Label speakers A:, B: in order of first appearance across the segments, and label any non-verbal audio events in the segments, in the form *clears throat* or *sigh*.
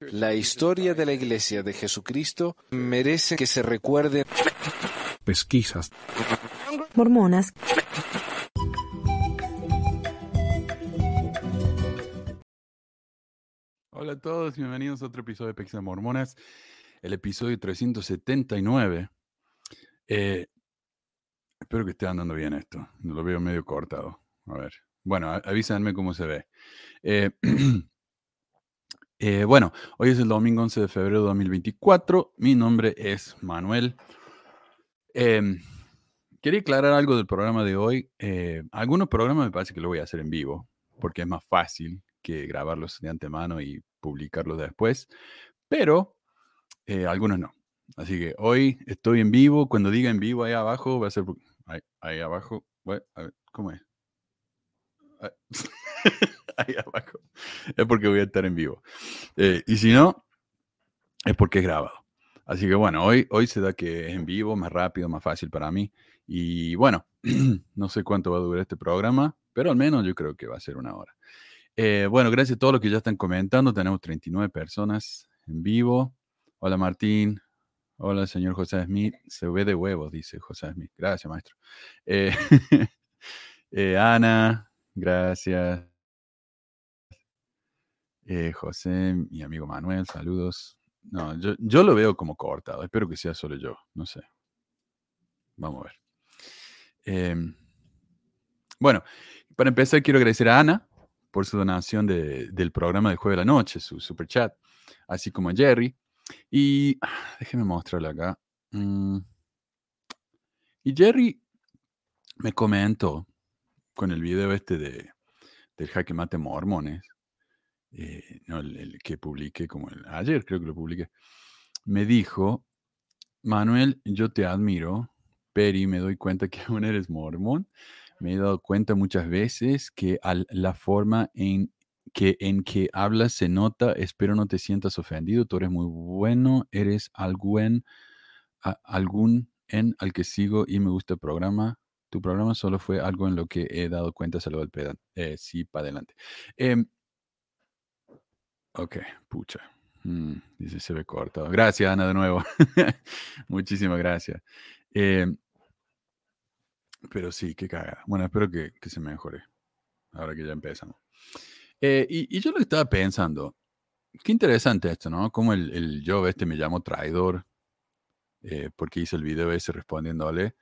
A: La historia de la Iglesia de Jesucristo merece que se recuerde.
B: Pesquisas.
C: Mormonas.
B: Hola a todos, bienvenidos a otro episodio de Pesquisas Mormonas, el episodio 379. Eh, espero que esté andando bien esto, lo veo medio cortado. A ver, bueno, avísenme cómo se ve. Eh, *clears throat* Eh, bueno, hoy es el domingo 11 de febrero de 2024. Mi nombre es Manuel. Em, quería aclarar algo del programa de hoy. Eh, algunos programas me parece que lo voy a hacer en vivo, porque es más fácil que grabarlos de antemano y publicarlos después, pero eh, algunos no. Así que hoy estoy en vivo. Cuando diga en vivo ahí abajo, va a ser ahí, abajo. ¿Cómo es? *laughs* Ah, *laughs* ahí abajo. Es porque voy a estar en vivo. Eh, y si no, es porque es grabado. Así que bueno, hoy, hoy se da que es en vivo, más rápido, más fácil para mí. Y bueno, *clears throat* no sé cuánto va a durar este programa, pero al menos yo creo que va a ser una hora. Eh, bueno, gracias a todos los que ya están comentando. Tenemos 39 personas en vivo. Hola Martín. Hola señor José Smith. Se ve de huevos, dice José Smith. Gracias, maestro. Eh, *laughs* Ana, gracias. Eh, José, mi amigo Manuel, saludos. No, yo, lo veo como cortado. Espero que sea solo yo. No sé. Vamos a ver. Em, bueno, para empezar, quiero agradecer a Ana por su donación del programa del jueves de la noche, su super chat, así como a Jerry. Y déjeme mostrarle acá. Mm, y Jerry me comentó con el video este de, del jaque mate mormones eh, no, el, que publiqué como ayer creo que lo publiqué, me dijo, Manuel, yo te admiro, pero me doy cuenta que *laughs* aún eres mormón. Me he dado cuenta muchas veces que la forma en que, en que hablas se nota, espero no te sientas ofendido, tú eres muy bueno, eres algún, algún en al que sigo y me gusta el programa. Tu programa solo fue algo en lo que he dado cuenta, saludo al pedante. Eh, sí, para adelante. Em, Ok, pucha. Mm, dice, se ve cortado. Gracias, Ana, de nuevo. *laughs* Muchísimas gracias. Eh, pero sí, qué cagada. Bueno, espero que, se mejore. Ahora que ya empezamos. Eh, y, yo lo estaba pensando. Qué interesante esto, ¿no? Como el, el yo este me llamo traidor. Eh, porque hice el video ese respondiéndole.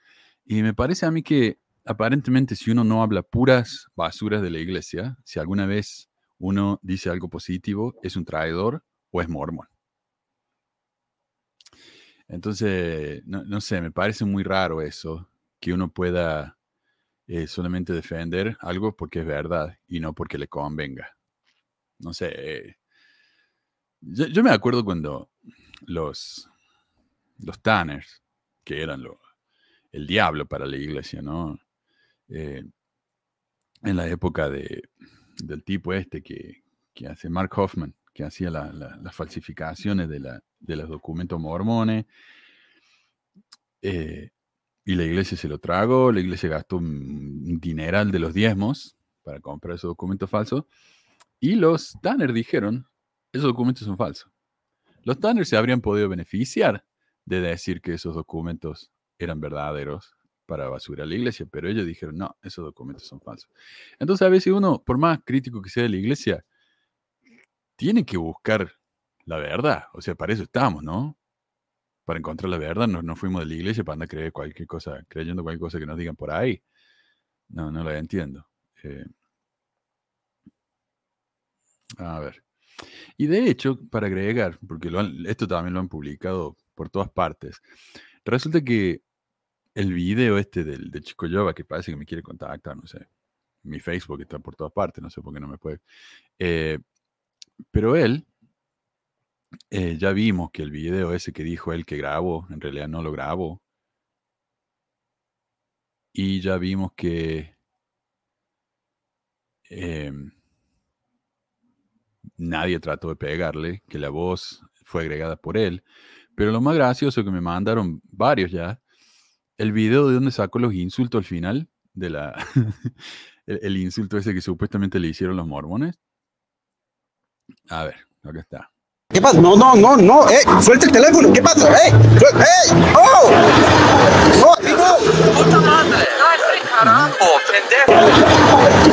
B: Y me parece a mí que aparentemente si uno no habla puras basuras de la iglesia, si alguna vez uno dice algo positivo, es un traidor o es mormón. Entonces, no, sé, me parece muy raro eso, que uno pueda eh, solamente defender algo porque es verdad y no porque le convenga. No sé. Yo, me acuerdo cuando los, los Tanners, que eran lo, el diablo para la iglesia, ¿no? Eh, en la época de, del tipo este que, hace Mark Hoffman, que hacía las falsificaciones de, los documentos mormones. Eh, y la iglesia se lo tragó, la iglesia gastó un dineral de los diezmos para comprar esos documentos falsos. Y los Tanner dijeron, esos documentos son falsos. Los Tanner se habrían podido beneficiar de decir que esos documentos eran verdaderos para basura a la iglesia, pero ellos dijeron, no, esos documentos son falsos. Entonces a veces uno, por más crítico que sea de la iglesia, tiene que buscar la verdad. O sea, para eso estamos, ¿no? Para encontrar la verdad, no, no fuimos de la iglesia para andar creer cualquier cosa, creyendo cualquier cosa que nos digan por ahí. No, no la entiendo. Eh, a ver. Y de hecho, para agregar, porque esto también lo han publicado por todas partes, resulta que el video este del, de Chico Yoba que parece que me quiere contactar, no sé. Mi Facebook está por todas partes, no sé por qué no me puede. Eh, pero él, eh, ya vimos que el video ese que dijo él que grabó, en realidad no lo grabó. Y ya vimos que em, nadie trató de pegarle, que la voz fue agregada por él. Pero lo más gracioso que me mandaron varios ya el video de donde sacó los insultos al final, de la, *laughs* el, insulto ese que supuestamente le hicieron los mormones. A ver, acá está.
D: ¿Qué pasa? No, no, no, no, eh, suelta el teléfono, ¿qué pasa? ¡Eh! ¡Eh! ¡Oh! ¡No, así no!
E: Puta madre. No, carajo, pendejo.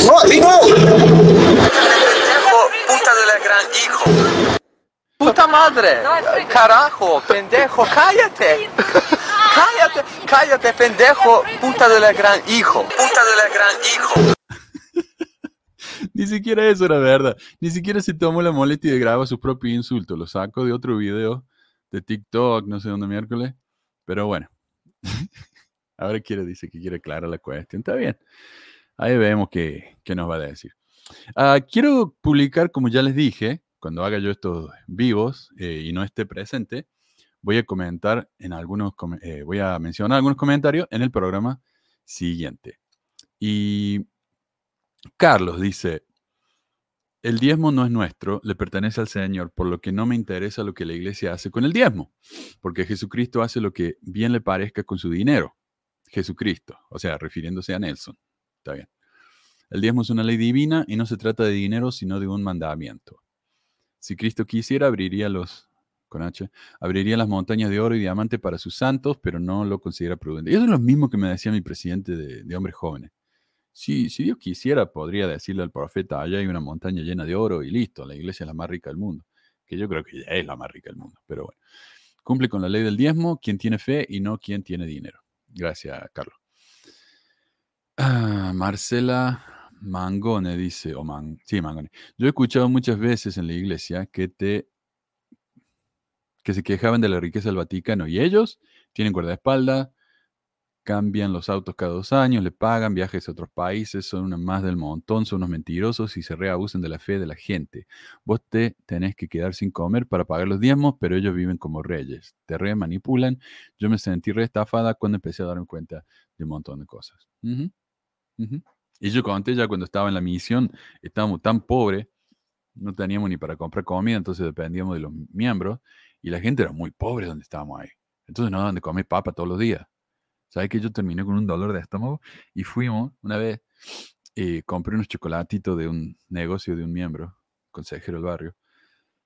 D: ¡No, así no!
E: Pendejo, puta de la gran hijo. Puta madre. Carajo, pendejo, cállate. Cállate, cállate, pendejo, puta de la gran hijo. Puta de la gran hijo. *laughs*
B: Ni siquiera eso era verdad. Ni siquiera se tomó la molestia de grabar su propio insulto. Lo saco de otro video de TikTok, no sé dónde miércoles. Pero bueno. *laughs* Ahora quiere, dice que quiere aclarar la cuestión. Está bien. Ahí vemos qué, qué nos va a decir. Ah, quiero publicar, como ya les dije, cuando haga yo estos vivos eh, y no esté presente, voy a comentar en algunos, eh, voy a mencionar algunos comentarios en el programa siguiente. Y Carlos dice, el diezmo no es nuestro, le pertenece al Señor, por lo que no me interesa lo que la iglesia hace con el diezmo, porque Jesucristo hace lo que bien le parezca con su dinero. Jesucristo, o sea, refiriéndose a Nelson. Está bien. El diezmo es una ley divina y no se trata de dinero, sino de un mandamiento. Si Cristo quisiera, abriría los con H, abriría las montañas de oro y diamante para sus santos, pero no lo considera prudente. Y eso es lo mismo que me decía mi presidente de, hombres jóvenes. Si, si Dios quisiera, podría decirle al profeta, allá hay una montaña llena de oro y listo, la iglesia es la más rica del mundo. Que yo creo que ya es la más rica del mundo, pero bueno. Cumple con la ley del diezmo quien tiene fe y no quien tiene dinero. Gracias, Carlos. Ah, Marcela Mangone dice, o Man, sí, Mangone. Yo he escuchado muchas veces en la iglesia que te que se quejaban de la riqueza del Vaticano y ellos tienen guardaespaldas, cambian los autos cada dos años, le pagan viajes a otros países, son una más del montón, son unos mentirosos y se reabusan de la fe de la gente. Vos te tenés que quedar sin comer para pagar los diezmos, pero ellos viven como reyes, te re manipulan. Yo me sentí re estafada cuando empecé a darme cuenta de un montón de cosas. Y yo conté ya cuando estaba en la misión, estábamos tan pobres, no teníamos ni para comprar comida, entonces dependíamos de los miembros, y la gente era muy pobre donde estábamos ahí. Entonces no daban de comer papa todos los días. ¿Sabes que yo terminé con un dolor de estómago? Y fuimos una vez, y compré unos chocolatitos de un negocio de un miembro, consejero del barrio.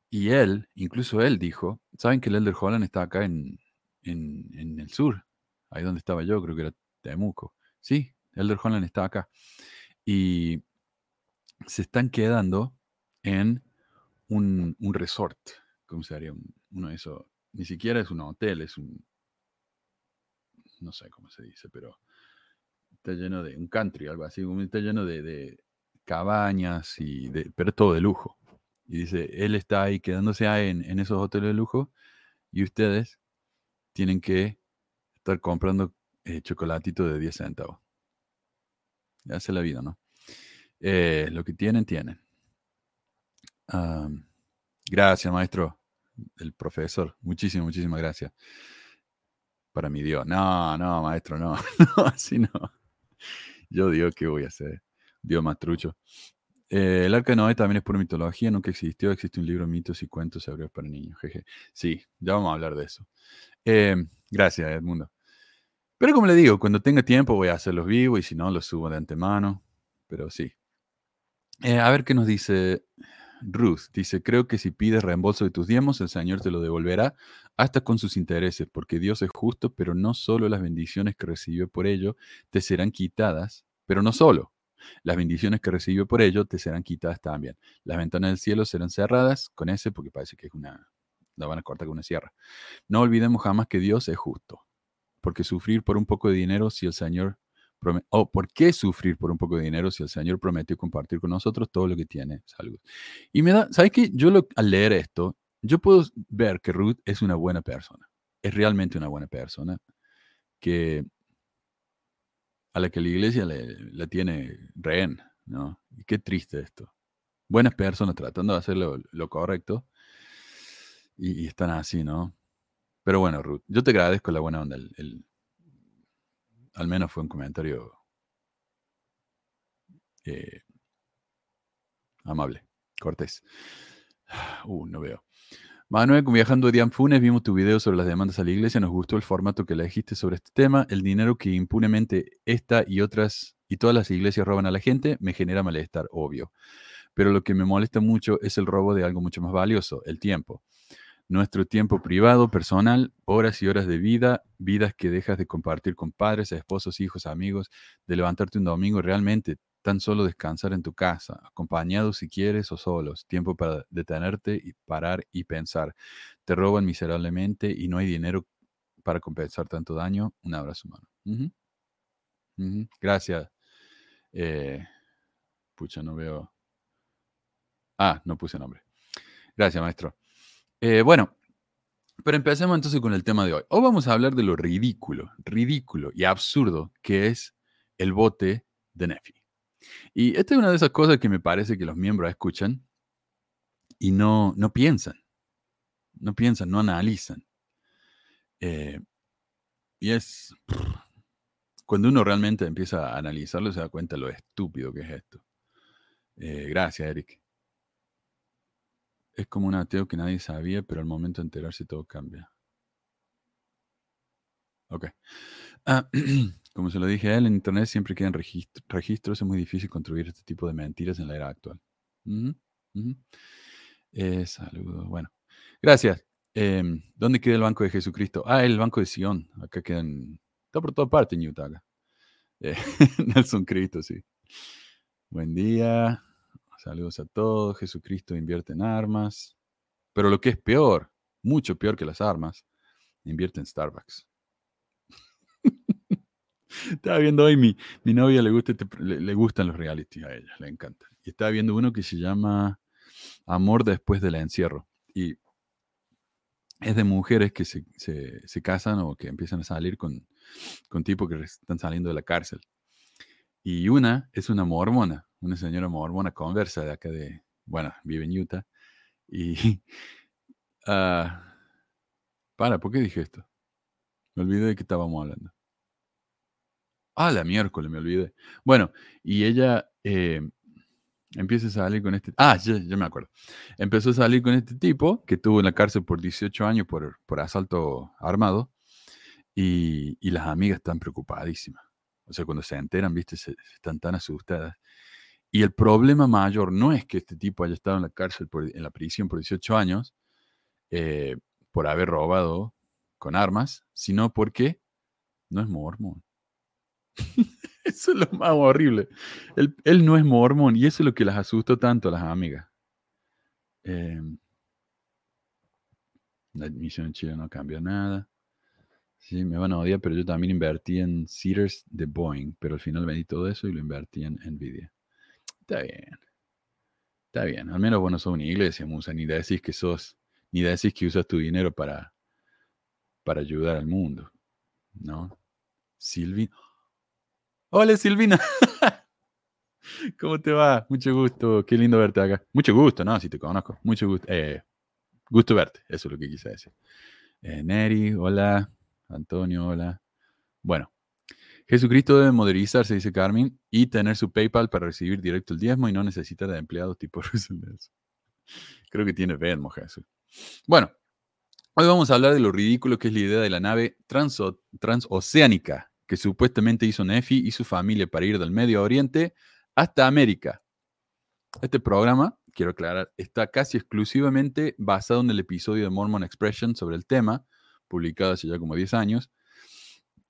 B: Y él, incluso él dijo, ¿saben que el Elder Holland está acá en, en, en el sur? Ahí donde estaba yo, creo que era Temuco. Sí, Elder Holland está acá. Y se están quedando en un, un resort. ¿Cómo se haría? Un- uno de. Ni siquiera es un hotel, es un. No sé cómo se dice, pero está lleno de un country, algo así. Está lleno de, cabañas y de, pero todo de lujo. Y dice, él está ahí quedándose ahí en, esos hoteles de lujo y ustedes tienen que estar comprando eh, chocolatito de 10 centavos. Ya hace la vida, ¿no? Eh, lo que tienen, tienen. Gracias, maestro, el profesor. Muchísimas, muchísimas gracias. Para mi Dios. No, no, maestro, no. *laughs* no, así no. Yo digo, ¿qué voy a hacer? Dios más trucho. Eh, el arca de Noé también es pura mitología, nunca existió. Existe un libro de mitos y cuentos hebreos para niños. Jeje. Sí, ya vamos a hablar de eso. Eh, gracias, Edmundo. Pero como le digo, cuando tenga tiempo voy a hacerlos vivos y si no, los subo de antemano. Pero sí. Eh, a ver qué nos dice Ruth. Dice, creo que si pides reembolso de tus diezmos, el Señor te lo devolverá hasta con sus intereses, porque Dios es justo, pero no solo las bendiciones que recibió por ello te serán quitadas, pero no solo. Las bendiciones que recibió por ello te serán quitadas también. Las ventanas del cielo serán cerradas con ese, porque parece que es una, la van a cortar con una sierra. No olvidemos jamás que Dios es justo, porque sufrir por un poco de dinero si el Señor oh, ¿por qué sufrir por un poco de dinero si el Señor prometió compartir con nosotros todo lo que tiene? Salud. Y me da, ¿sabes qué? Yo lo- al leer esto, yo puedo ver que Ruth es una buena persona. Es realmente una buena persona que a la que la iglesia le, la tiene rehén, ¿no? Y qué triste esto. Buenas personas tratando de hacer lo, lo correcto y, y están así, ¿no? Pero bueno, Ruth, yo te agradezco la buena onda. el- el- al menos fue un comentario eh, amable, cortés. *sighs* Uh, no veo. Manuel, viajando a Dian Funes, vimos tu video sobre las demandas a la iglesia. Nos gustó el formato que elegiste sobre este tema. El dinero que impunemente esta y otras y todas las iglesias roban a la gente me genera malestar, obvio. pero lo que me molesta mucho es el robo de algo mucho más valioso, el tiempo. Nuestro tiempo privado, personal, horas y horas de vida, vidas que dejas de compartir con padres, esposos, hijos, amigos, de levantarte un domingo realmente tan solo descansar en tu casa, acompañado si quieres o solos, tiempo para detenerte y parar y pensar. Te roban miserablemente y no hay dinero para compensar tanto daño. Un abrazo, humano. Gracias. Eh, pucha, no veo. Ah, no puse nombre. Gracias, maestro. Eh, bueno, pero empecemos entonces con el tema de hoy. Hoy vamos a hablar de lo ridículo, ridículo y absurdo que es el bote de Nefi. Y esta es una de esas cosas que me parece que los miembros escuchan y no, no piensan, no piensan, no analizan. Eh, y es *laughs* cuando uno realmente empieza a analizarlo, se da cuenta lo estúpido que es esto. Eh, gracias, Eric. Es como un ateo que nadie sabía, pero al momento de enterarse todo cambia. Ok. Ah, *clears throat* como se lo dije a él, en Internet siempre quedan registro- registros, es muy difícil construir este tipo de mentiras en la era actual. Eh, saludos. Bueno, gracias. Em, ¿Dónde queda el Banco de Jesucristo? Ah, el Banco de Sion. Acá quedan. Está por toda parte en Utah. Eh, *laughs* Nelson Cristo, sí. Buen día. Saludos a todos. Jesucristo invierte en armas. Pero lo que es peor, mucho peor que las armas, invierte en Starbucks. *laughs* Estaba viendo hoy, mi, mi novia le, gusta este le, gustan los reality a ella, le encanta. Y estaba viendo uno que se llama Amor después del encierro. Y es de mujeres que se, se- se casan o que empiezan a salir con, con tipos que están saliendo de la cárcel. Y una es una mormona, una señora mormona conversa de acá de, bueno, vive en Utah. Y, *laughs* ah, para, ¿por qué dije esto? Me olvidé de qué estábamos hablando. Ah, la miércoles, me olvidé. Bueno, y ella eh, empieza a salir con este... Ah, ya, ya me acuerdo. Empezó a salir con este tipo que estuvo en la cárcel por 18 años por, por asalto armado y, y las amigas están preocupadísimas. O sea, cuando se enteran, viste, están tan asustadas. Y el problema mayor no es que este tipo haya estado en la cárcel, por- en la prisión por 18 años, eh, por haber robado con armas, sino porque no es mormón. *laughs* Eso es lo más horrible. Él, no es mormón y eso es lo que las asustó tanto a las amigas. Eh, la admisión en Chile no cambia nada. Sí, me van a odiar, pero yo también invertí en Cedars de Boeing, pero al final vendí todo eso y lo invertí en Nvidia. Está bien. Está bien. Al menos vos no sos una iglesia, Musa, ni decís que sos, ni decís que usas tu dinero para, para ayudar al mundo. ¿No? Silvi. Hola Silvina. *laughs* ¿Cómo te va? Mucho gusto. Qué lindo verte acá. Mucho gusto, ¿no? Si te conozco. Mucho gusto. Eh, gusto verte. Eso es lo que quise decir. Eh, Neri, hola. Antonio, hola. Bueno. Jesucristo debe modernizarse, dice Carmen, y tener su PayPal para recibir directo el diezmo y no necesitar de empleados tipo *laughs* Russell. Creo que tiene Venmo, Jesús. Bueno, hoy vamos a hablar de lo ridículo que es la idea de la nave transo- transoceánica que supuestamente hizo Nefi y su familia para ir del Medio Oriente hasta América. Este programa, quiero aclarar, está casi exclusivamente basado en el episodio de Mormon Expression sobre el tema, publicado hace ya como 10 años.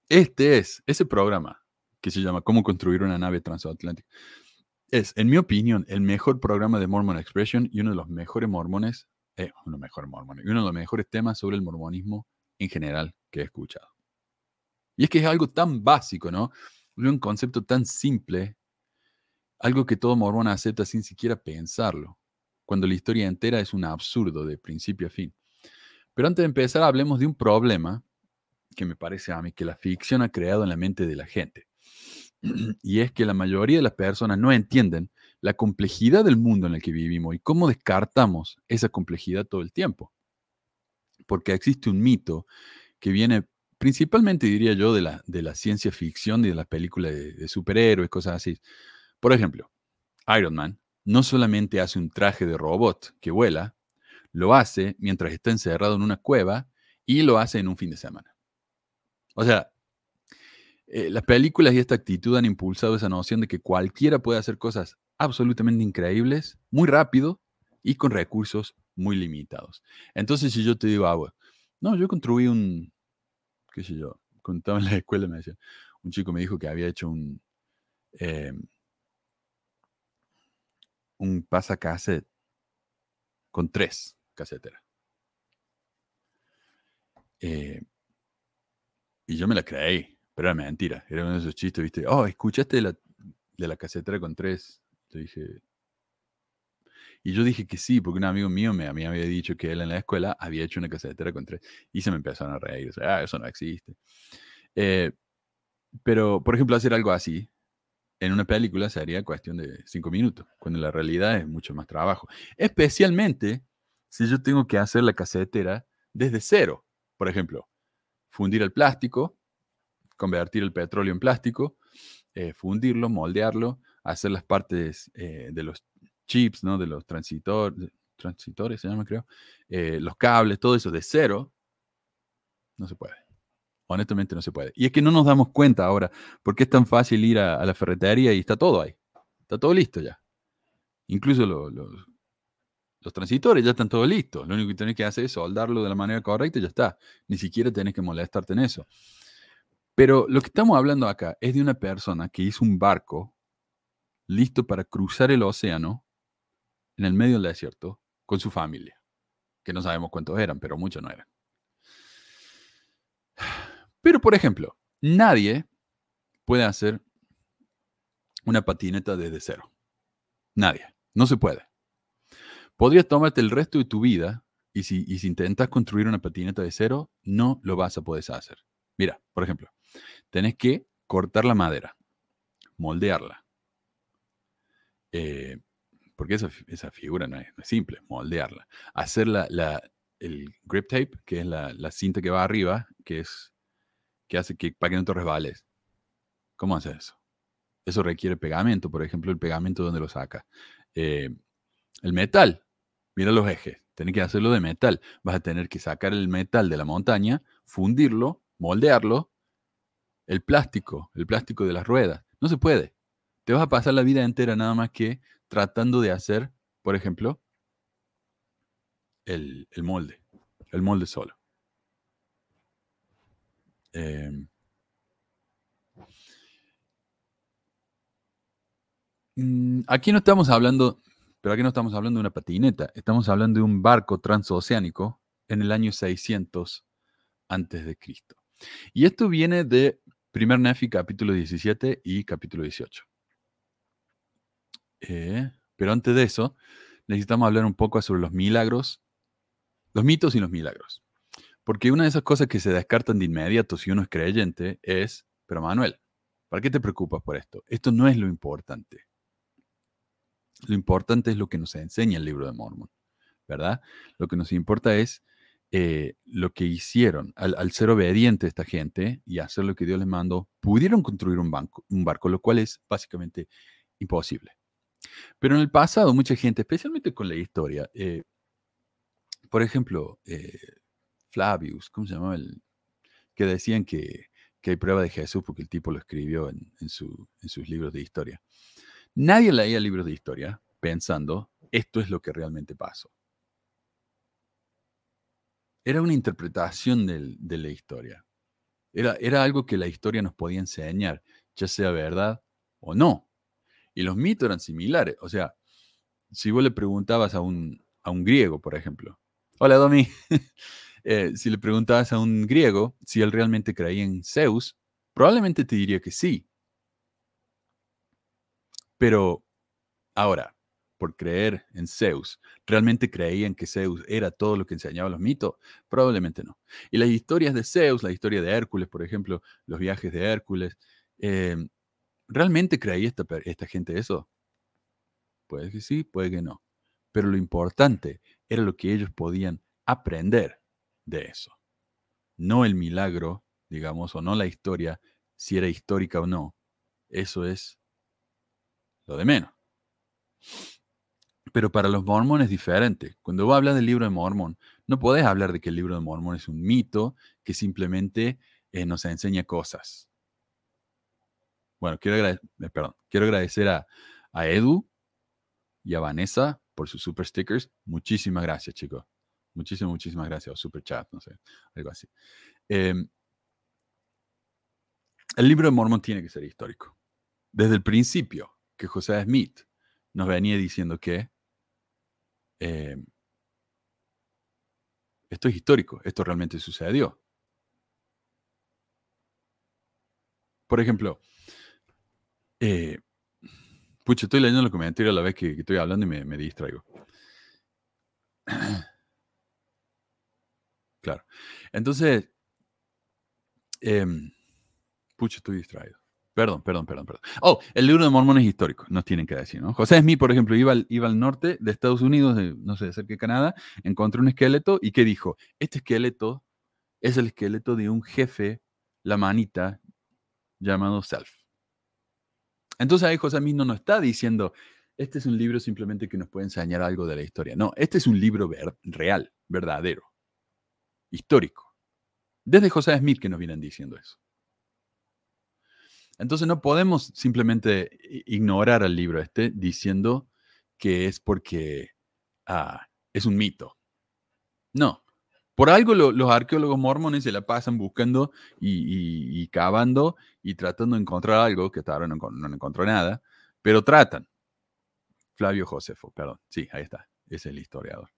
B: Este es ese programa que se llama Cómo construir una nave transatlántica. Es, en mi opinión, el mejor programa de Mormon Expression y uno de los mejores mormones, eh, uno mejores mormones, y uno de los mejores temas sobre el mormonismo en general que he escuchado. Y es que es algo tan básico, ¿no? Un concepto tan simple, algo que todo mormón acepta sin siquiera pensarlo, cuando la historia entera es un absurdo de principio a fin. Pero antes de empezar, hablemos de un problema que me parece a mí que la ficción ha creado en la mente de la gente. *clears throat* Y es que la mayoría de las personas no entienden la complejidad del mundo en el que vivimos y cómo descartamos esa complejidad todo el tiempo. Porque existe un mito que viene principalmente, diría yo, de la, de la ciencia ficción y de las películas de, de superhéroes, cosas así. Por ejemplo, Iron Man no solamente hace un traje de robot que vuela, lo hace mientras está encerrado en una cueva y lo hace en un fin de semana. O sea, eh, las películas y esta actitud han impulsado esa noción de que cualquiera puede hacer cosas absolutamente increíbles, muy rápido y con recursos muy limitados. Entonces, si yo te digo, ah, no, yo construí un, qué sé yo, contaba en la escuela, me decía, un chico me dijo que había hecho un, eh, un pasacassette con tres caseteras. Eh, y yo me la creí, pero era mentira. Era uno de esos chistes, ¿viste? Oh, ¿escuchaste de la, de la casetera con tres? Le dije. Y yo dije que sí, porque un amigo mío me, me había dicho que él en la escuela había hecho una casetera con tres. Y se me empezaron a reír. O sea, ah, eso no existe. Eh, pero, por ejemplo, hacer algo así en una película sería cuestión de cinco minutos, cuando la realidad es mucho más trabajo. Especialmente si yo tengo que hacer la casetera desde cero. Por ejemplo, fundir el plástico, convertir el petróleo en plástico, eh, fundirlo, moldearlo, hacer las partes eh, de los chips, ¿no? de los transitores, transitores se llama creo, eh, los cables, todo eso de cero, no se puede. Honestamente no se puede. Y es que no nos damos cuenta ahora, porque es tan fácil ir a, la ferretería y está todo ahí. Está todo listo ya. Incluso los transitores ya están todos listos. Lo único que tienes que hacer es soldarlo de la manera correcta y ya está. Ni siquiera tienes que molestarte en eso. Pero lo que estamos hablando acá es de una persona que hizo un barco listo para cruzar el océano en el medio del desierto con su familia. Que no sabemos cuántos eran, pero muchos no eran. Pero, por ejemplo, nadie puede hacer una patineta desde cero. Nadie. No se puede. Podrías tomarte el resto de tu vida y si, intentas construir una patineta de cero, no lo vas a poder hacer. Mira, por ejemplo, tenés que cortar la madera, moldearla. Eh, porque esa, figura no es, simple, moldearla. Hacer la, el grip tape, que es la, cinta que va arriba, que es que hace que para que no te resbales. ¿Cómo hace eso? Eso requiere pegamento, por ejemplo, el pegamento donde lo saca. Eh, el metal, mira los ejes, tienes que hacerlo de metal. Vas a tener que sacar el metal de la montaña, fundirlo, moldearlo. El plástico, el plástico de las ruedas, no se puede. Te vas a pasar la vida entera nada más que tratando de hacer, por ejemplo, el molde, el molde solo. Em, mm, aquí no estamos hablando, pero aquí no estamos hablando de una patineta, estamos hablando de un barco transoceánico en el año 600 antes de Cristo. Y esto viene de Primer Nefi capítulo 17 y capítulo 18. Eh, pero antes de eso, necesitamos hablar un poco sobre los milagros, los mitos y los milagros. Porque una de esas cosas que se descartan de inmediato si uno es creyente es, pero Manuel, ¿para qué te preocupas por esto? Esto no es lo importante. Lo importante es lo que nos enseña el libro de Mormon, ¿verdad? Lo que nos importa es eh, lo que hicieron al, ser obediente esta gente y hacer lo que Dios les mandó, pudieron construir un, banco, un barco, lo cual es básicamente imposible. Pero en el pasado, mucha gente, especialmente con la historia, eh, por ejemplo, eh, Flavius, ¿cómo se llamaba? El, que decían que, hay prueba de Jesús porque el tipo lo escribió en, sus libros de historia. Nadie leía libros de historia pensando, esto es lo que realmente pasó. Era una interpretación de la historia. Era, algo que la historia nos podía enseñar, ya sea verdad o no. Y los mitos eran similares. O sea, si vos le preguntabas a un, a un griego, por ejemplo, hola Domi, *laughs* Eh, si le preguntabas a un griego si él realmente creía en Zeus, probablemente te diría que sí. Pero ahora, por creer en Zeus, ¿realmente creían que Zeus era todo lo que enseñaban los mitos? Probablemente no. Y las historias de Zeus, la historia de Hércules, por ejemplo, los viajes de Hércules, em, ¿realmente creía esta, esta gente eso? Puede que sí, puede que no. Pero lo importante era lo que ellos podían aprender de eso. No el milagro, digamos, o no la historia, si era histórica o no. Eso es lo de menos. Pero para los mormones es diferente. Cuando vos hablas del libro de Mormón, no podés hablar de que el libro de Mormón es un mito que simplemente eh, nos enseña cosas. Bueno, quiero, agrade- eh, quiero agradecer a, a Edu y a Vanessa por sus super stickers. Muchísimas gracias, chicos. Muchísimas, muchísimas gracias. O super chat, no sé, algo así. Em, el libro de Mormon tiene que ser histórico. Desde el principio, que José Smith nos venía diciendo que em, esto es histórico, esto realmente sucedió. Por ejemplo, eh, pucha, estoy leyendo los comentarios a la vez que, estoy hablando y me, distraigo. Claro. Entonces, em, pucha, estoy distraído. Perdón, perdón, perdón, perdón. Oh, el libro de Mormón es histórico, nos tienen que decir, ¿no? José Smith, por ejemplo, iba al, iba al norte de Estados Unidos, de, no sé, cerca de Canadá, encontró un esqueleto y ¿qué dijo? Este esqueleto es el esqueleto de un jefe, la manita, llamado Self. Entonces ahí José Smith no nos está diciendo, este es un libro simplemente que nos puede enseñar algo de la historia. No, este es un libro ver- real, verdadero, histórico. Desde José Smith que nos vienen diciendo eso. Entonces no podemos simplemente ignorar al libro este diciendo que es porque ah, es un mito. No. Por algo lo- los arqueólogos mormones se la pasan buscando y, cavando y tratando de encontrar algo, que hasta ahora no, encon- no encontró nada, pero tratan. Flavio Josefo, perdón. Sí, ahí está. Es el historiador.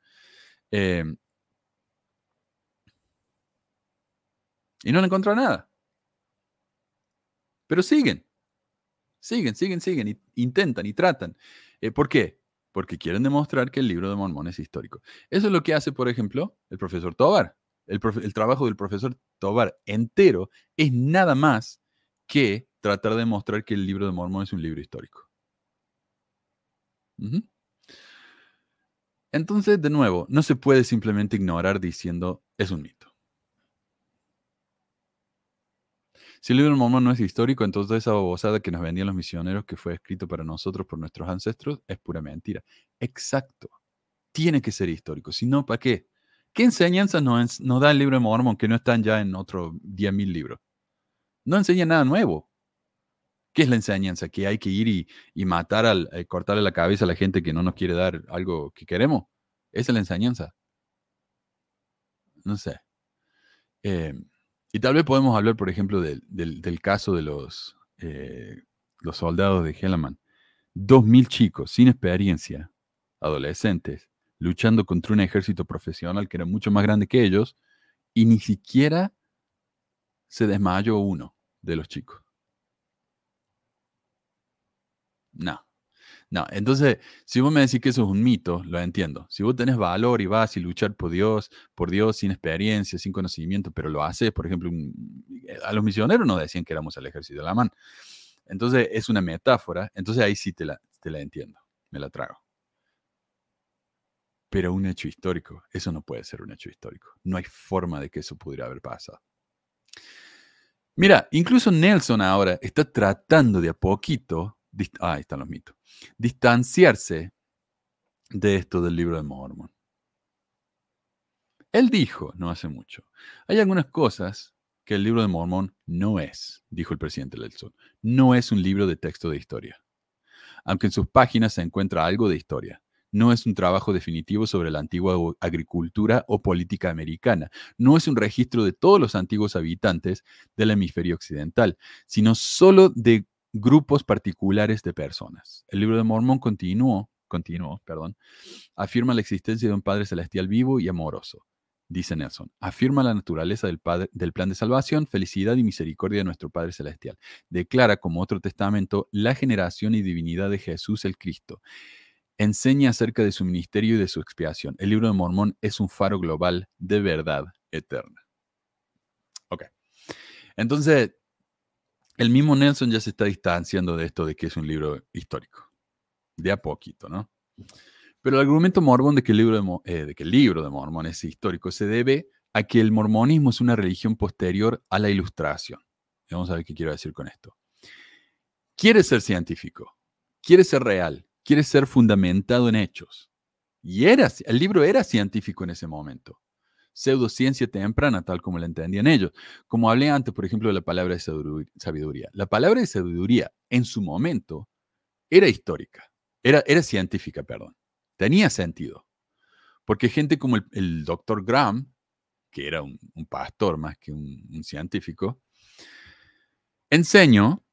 B: Eh, y no encontró nada. Pero siguen. Siguen, siguen, siguen. Y intentan y tratan. Eh, ¿Por qué? Porque quieren demostrar que el libro de Mormón es histórico. Eso es lo que hace, por ejemplo, el profesor Tobar. El, trabajo del profesor Tobar entero es nada más que tratar de demostrar que el libro de Mormón es un libro histórico. Entonces, de nuevo, no se puede simplemente ignorar diciendo es un mito. Si el libro de Mormón no es histórico, entonces esa babosada que nos vendían los misioneros que fue escrito para nosotros por nuestros ancestros es pura mentira. Exacto. Tiene que ser histórico. Si no, ¿para qué? ¿Qué enseñanzas nos, da el libro de Mormón que no están ya en otros 10.000 libros? No enseña nada nuevo. ¿Qué es la enseñanza? Que hay que ir y, y matar, al, eh, cortarle la cabeza a la gente que no nos quiere dar algo que queremos. Esa es la enseñanza. No sé. Eh, y tal vez podemos hablar, por ejemplo, del, del- caso de los, eh, los soldados de Helaman. Dos mil chicos sin experiencia, adolescentes, luchando contra un ejército profesional que era mucho más grande que ellos, y ni siquiera se desmayó uno de los chicos. No. No, entonces, si vos me decís que eso es un mito, lo entiendo. Si vos tenés valor y vas y luchar por Dios, por Dios sin experiencia, sin conocimiento, pero lo haces, por ejemplo, un- a los misioneros no decían que éramos el ejército de la mano. Entonces, es una metáfora, entonces ahí sí te la, te la entiendo, me la trago. Pero un hecho histórico, eso no puede ser un hecho histórico. No hay forma de que eso pudiera haber pasado. Mira, incluso Nelson ahora está tratando de a poquito, ah, ahí están los mitos, distanciarse de esto del libro de Mormon. Él dijo, no hace mucho, hay algunas cosas que el libro de Mormón no es, dijo el presidente Nelson, no es un libro de texto de historia. Aunque en sus páginas se encuentra algo de historia, no es un trabajo definitivo sobre la antigua agricultura o política americana, no es un registro de todos los antiguos habitantes del hemisferio occidental, sino solo de grupos particulares de personas. El libro de Mormón continuó, continuó, perdón, afirma la existencia de un Padre celestial vivo y amoroso. Dice Nelson, afirma la naturaleza del, padre- del plan de salvación, felicidad y misericordia de nuestro Padre Celestial. Declara como otro testamento la generación y divinidad de Jesús el Cristo. Enseña acerca de su ministerio y de su expiación. El libro de Mormón es un faro global de verdad eterna. Ok. Entonces, el mismo Nelson ya se está distanciando de esto de que es un libro histórico. De a poquito, ¿no? Pero el argumento mormón de que el libro de, eh, que el libro de Mormón es histórico se debe a que el mormonismo es una religión posterior a la ilustración. Vamos a ver qué quiero decir con esto. Quiere ser científico, quiere ser real, quiere ser fundamentado en hechos. Y era, el libro era científico en ese momento. Pseudociencia temprana, tal como la entendían ellos. Como hablé antes, por ejemplo, de la palabra de sabidu- sabiduría. La palabra de sabiduría en su momento era histórica, era, era científica, perdón. Tenía sentido. Porque gente como el, doctor Graham, que era un, pastor más que un, un científico, enseñó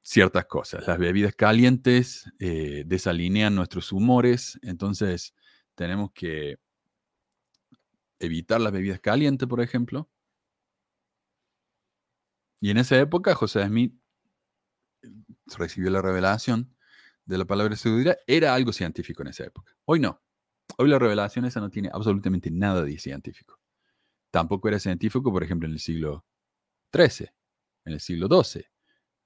B: ciertas cosas. Las bebidas calientes eh, desalinean nuestros humores, entonces tenemos que evitar las bebidas calientes, por ejemplo. Y en esa época José Smith eh, recibió la revelación de la palabra de sabiduría. Era algo científico en esa época. Hoy no. Hoy la revelación esa no tiene absolutamente nada de científico. Tampoco era científico, por ejemplo, en el siglo XIII, en el siglo XII,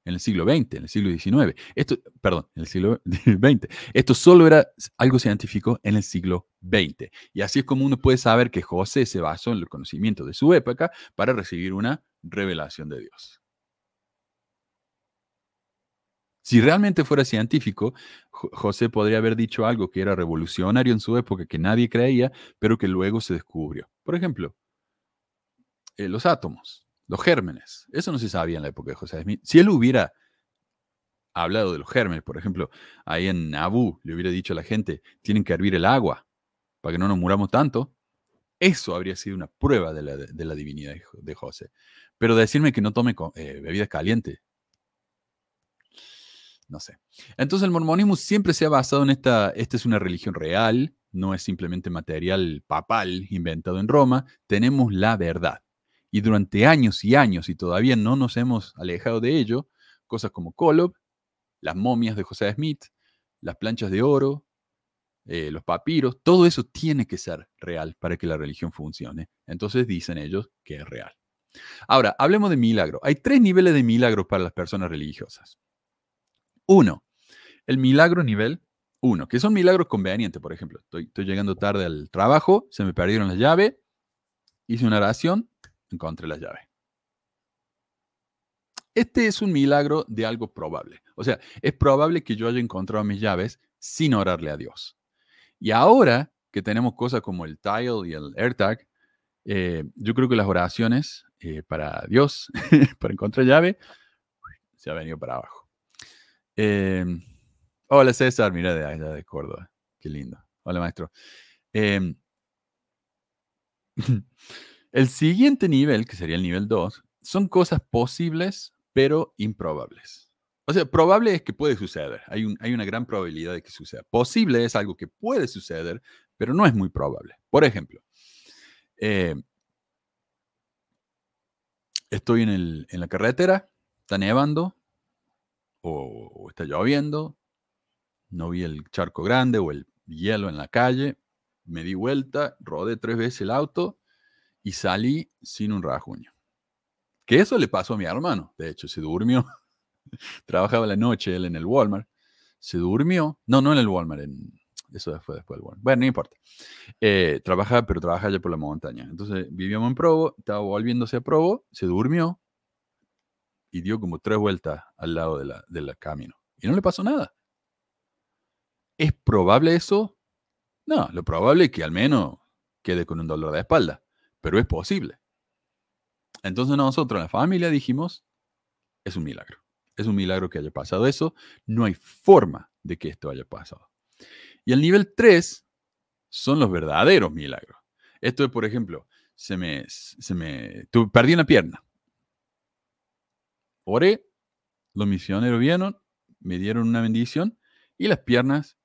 B: en el siglo XX, en el siglo XIX. Esto, perdón, en el siglo *laughs* XX. Esto solo era algo científico en el siglo XX. Y así es como uno puede saber que José se basó en el conocimiento de su época para recibir una revelación de Dios. Si realmente fuera científico, Jo- José podría haber dicho algo que era revolucionario en su época, que nadie creía, pero que luego se descubrió. Por ejemplo, eh, los átomos, los gérmenes. Eso no se sabía en la época de José Smith. Si él hubiera hablado de los gérmenes, por ejemplo, ahí en Nabu le hubiera dicho a la gente, tienen que hervir el agua para que no nos muramos tanto, eso habría sido una prueba de la, de la divinidad de Jo- de José. Pero decirme que no tome eh, bebidas calientes, no sé. Entonces el mormonismo siempre se ha basado en esta, esta es una religión real, no es simplemente material papal inventado en Roma, tenemos la verdad. Y durante años y años, y todavía no nos hemos alejado de ello, cosas como Kolob, las momias de José Smith, las planchas de oro, eh, los papiros, todo eso tiene que ser real para que la religión funcione. Entonces dicen ellos que es real. Ahora, hablemos de milagro. Hay tres niveles de milagro para las personas religiosas. Uno, el milagro nivel uno, que son milagros convenientes, por ejemplo. Estoy, estoy llegando tarde al trabajo, se me perdieron las llaves, hice una oración, encontré las llaves. Este es un milagro de algo probable. O sea, es probable que yo haya encontrado mis llaves sin orarle a Dios. Y ahora que tenemos cosas como el Tile y el AirTag, eh, yo creo que las oraciones eh, para Dios, *laughs* para encontrar llave, se ha venido para abajo. Eh, hola César, mira de allá de Córdoba. Qué lindo. Hola maestro. Eh, *laughs* el siguiente nivel, que sería el nivel 2, son cosas posibles pero improbables. O sea, probable es que puede suceder. Hay, un, hay una gran probabilidad de que suceda. Posible es algo que puede suceder, pero no es muy probable. Por ejemplo, eh, estoy en, el, en la carretera, está nevando o, está lloviendo, no vi el charco grande o el hielo en la calle, me di vuelta, rodé tres veces el auto y salí sin un rasguño. Que eso le pasó a mi hermano, de hecho, se durmió. *laughs* Trabajaba la noche él en el Walmart, se durmió, no, no en el Walmart, eso fue después del Walmart. Bueno, no importa. Eh, trabajaba, pero trabajaba allá por la montaña. Entonces vivíamos en Provo, estaba volviéndose a Provo, se durmió y dio como tres vueltas al lado de la, del camino. Y no le pasó nada. ¿Es probable eso? No, lo probable es que al menos quede con un dolor de espalda, pero es posible. Entonces nosotros la familia dijimos, es un milagro. Es un milagro que haya pasado eso. No hay forma de que esto haya pasado. Y el nivel 3 son los verdaderos milagros. Esto es, por ejemplo, se me, se me, tu, perdí una pierna. Oré, los misioneros vieron, me dieron una bendición y las piernas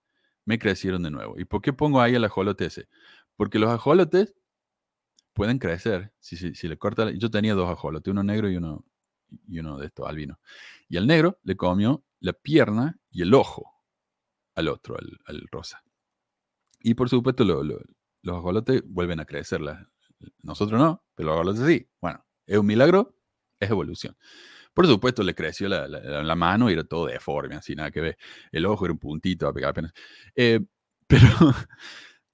B: me crecieron de nuevo. ¿Y por qué pongo ahí el ajolote ese? Porque los ajolotes pueden crecer. Si, si, si le corta, yo tenía dos ajolotes, uno negro y uno, y uno de estos albino. Y al negro le comió la pierna y el ojo al otro, al, al rosa. Y por supuesto, lo, lo, los ajolotes vuelven a crecer. La, nosotros no, pero los ajolotes sí. Bueno, es un milagro, es evolución. Por supuesto, le creció la, mano y era todo deforme, así nada que ver. El ojo era un puntito apenas. Eh, *laughs* pero,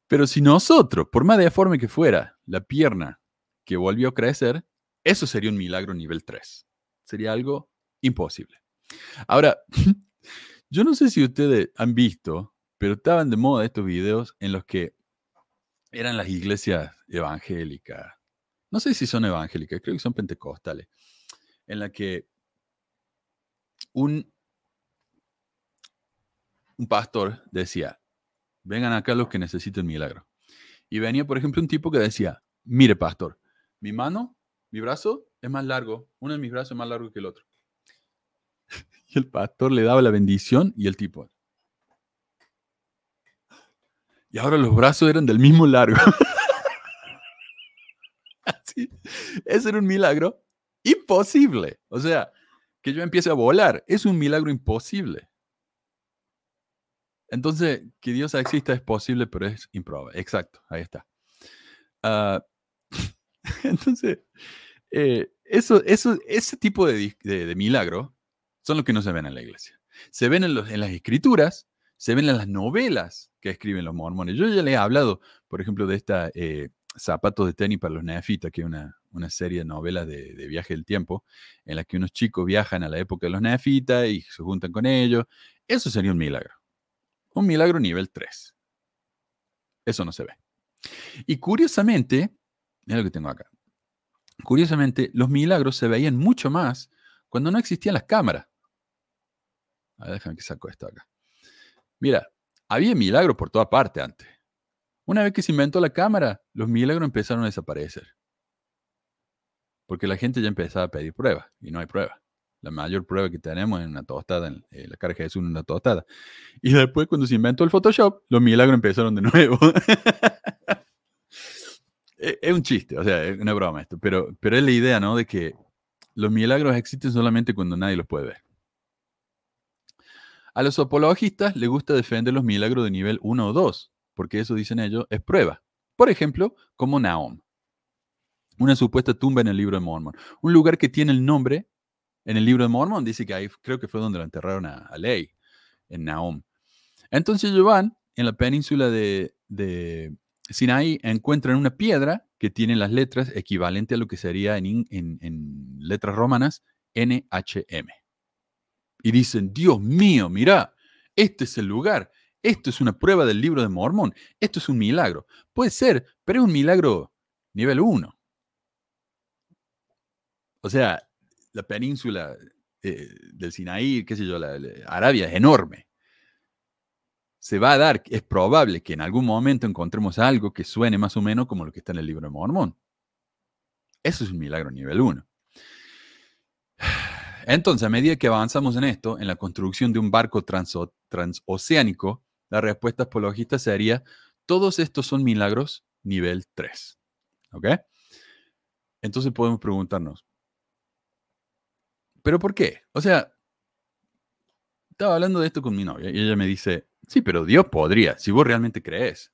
B: pero si nosotros, por más deforme que fuera, la pierna que volvió a crecer, eso sería un milagro nivel 3. Sería algo imposible. Ahora, *laughs* yo no sé si ustedes han visto, pero estaban de moda estos videos en los que eran las iglesias evangélicas no sé si son evangélicas, creo que son pentecostales, en la que un, un pastor decía, vengan acá los que necesiten milagro. Y venía, por ejemplo, un tipo que decía, mire, pastor, mi mano, mi brazo es más largo, uno de mis brazos es más largo que el otro. *laughs* Y el pastor le daba la bendición y el tipo. Y ahora los brazos eran del mismo largo. *laughs* Así. Ese era un milagro imposible. O sea, que yo empiece a volar es un milagro imposible. Entonces, que Dios exista es posible, pero es improbable. Exacto, ahí está. Ah, *laughs* entonces, eh, eso, eso, ese tipo de, de, milagro son los que no se ven en la iglesia. Se ven en, las escrituras, se ven en las novelas que escriben los mormones. Yo ya les he hablado, por ejemplo, de esta eh, Zapatos de tenis para los neafitas, que es una, una serie de novelas de, de, viaje del tiempo, en la que unos chicos viajan a la época de los neafitas y se juntan con ellos. Eso sería un milagro. Un milagro nivel 3. Eso no se ve. Y curiosamente, mira lo que tengo acá. Curiosamente, los milagros se veían mucho más cuando no existían las cámaras. A ver, déjame que saco esto acá. Mira, había milagros por toda parte antes. Una vez que se inventó la cámara, los milagros empezaron a desaparecer. Porque la gente ya empezaba a pedir pruebas y no hay pruebas. La mayor prueba que tenemos es una tostada, en, eh, la cara de Jesús en una tostada. Y después, cuando se inventó el Photoshop, los milagros empezaron de nuevo. *laughs* E, es un chiste, o sea, es una broma esto, pero, pero es la idea, ¿no? De que los milagros existen solamente cuando nadie los puede ver. A los apologistas les gusta defender los milagros de nivel 1 o 2, porque eso, dicen ellos, es prueba. Por ejemplo, como Naom, una supuesta tumba en el libro de Mormon, un lugar que tiene el nombre en el libro de Mormon, dice que ahí creo que fue donde lo enterraron a, Ley, en Naom. Entonces ellos van en la península de, de Sinaí encuentran una piedra que tiene las letras equivalente a lo que sería en, en, letras romanas NHM. Y dicen, Dios mío, mira, este es el lugar, esto es una prueba del libro de Mormón, esto es un milagro. Puede ser, pero es un milagro nivel 1. O sea, la península eh, del Sinaí, qué sé yo, la, Arabia es enorme se va a dar, es probable que en algún momento encontremos algo que suene más o menos como lo que está en el libro de Mormón. Eso es un milagro nivel 1. Entonces, a medida que avanzamos en esto, en la construcción de un barco transoceánico, la respuesta apologista sería, todos estos son milagros nivel 3. ¿Ok? Entonces podemos preguntarnos, ¿pero por qué? O sea, estaba hablando de esto con mi novia y ella me dice, Sí, pero Dios podría, si vos realmente crees,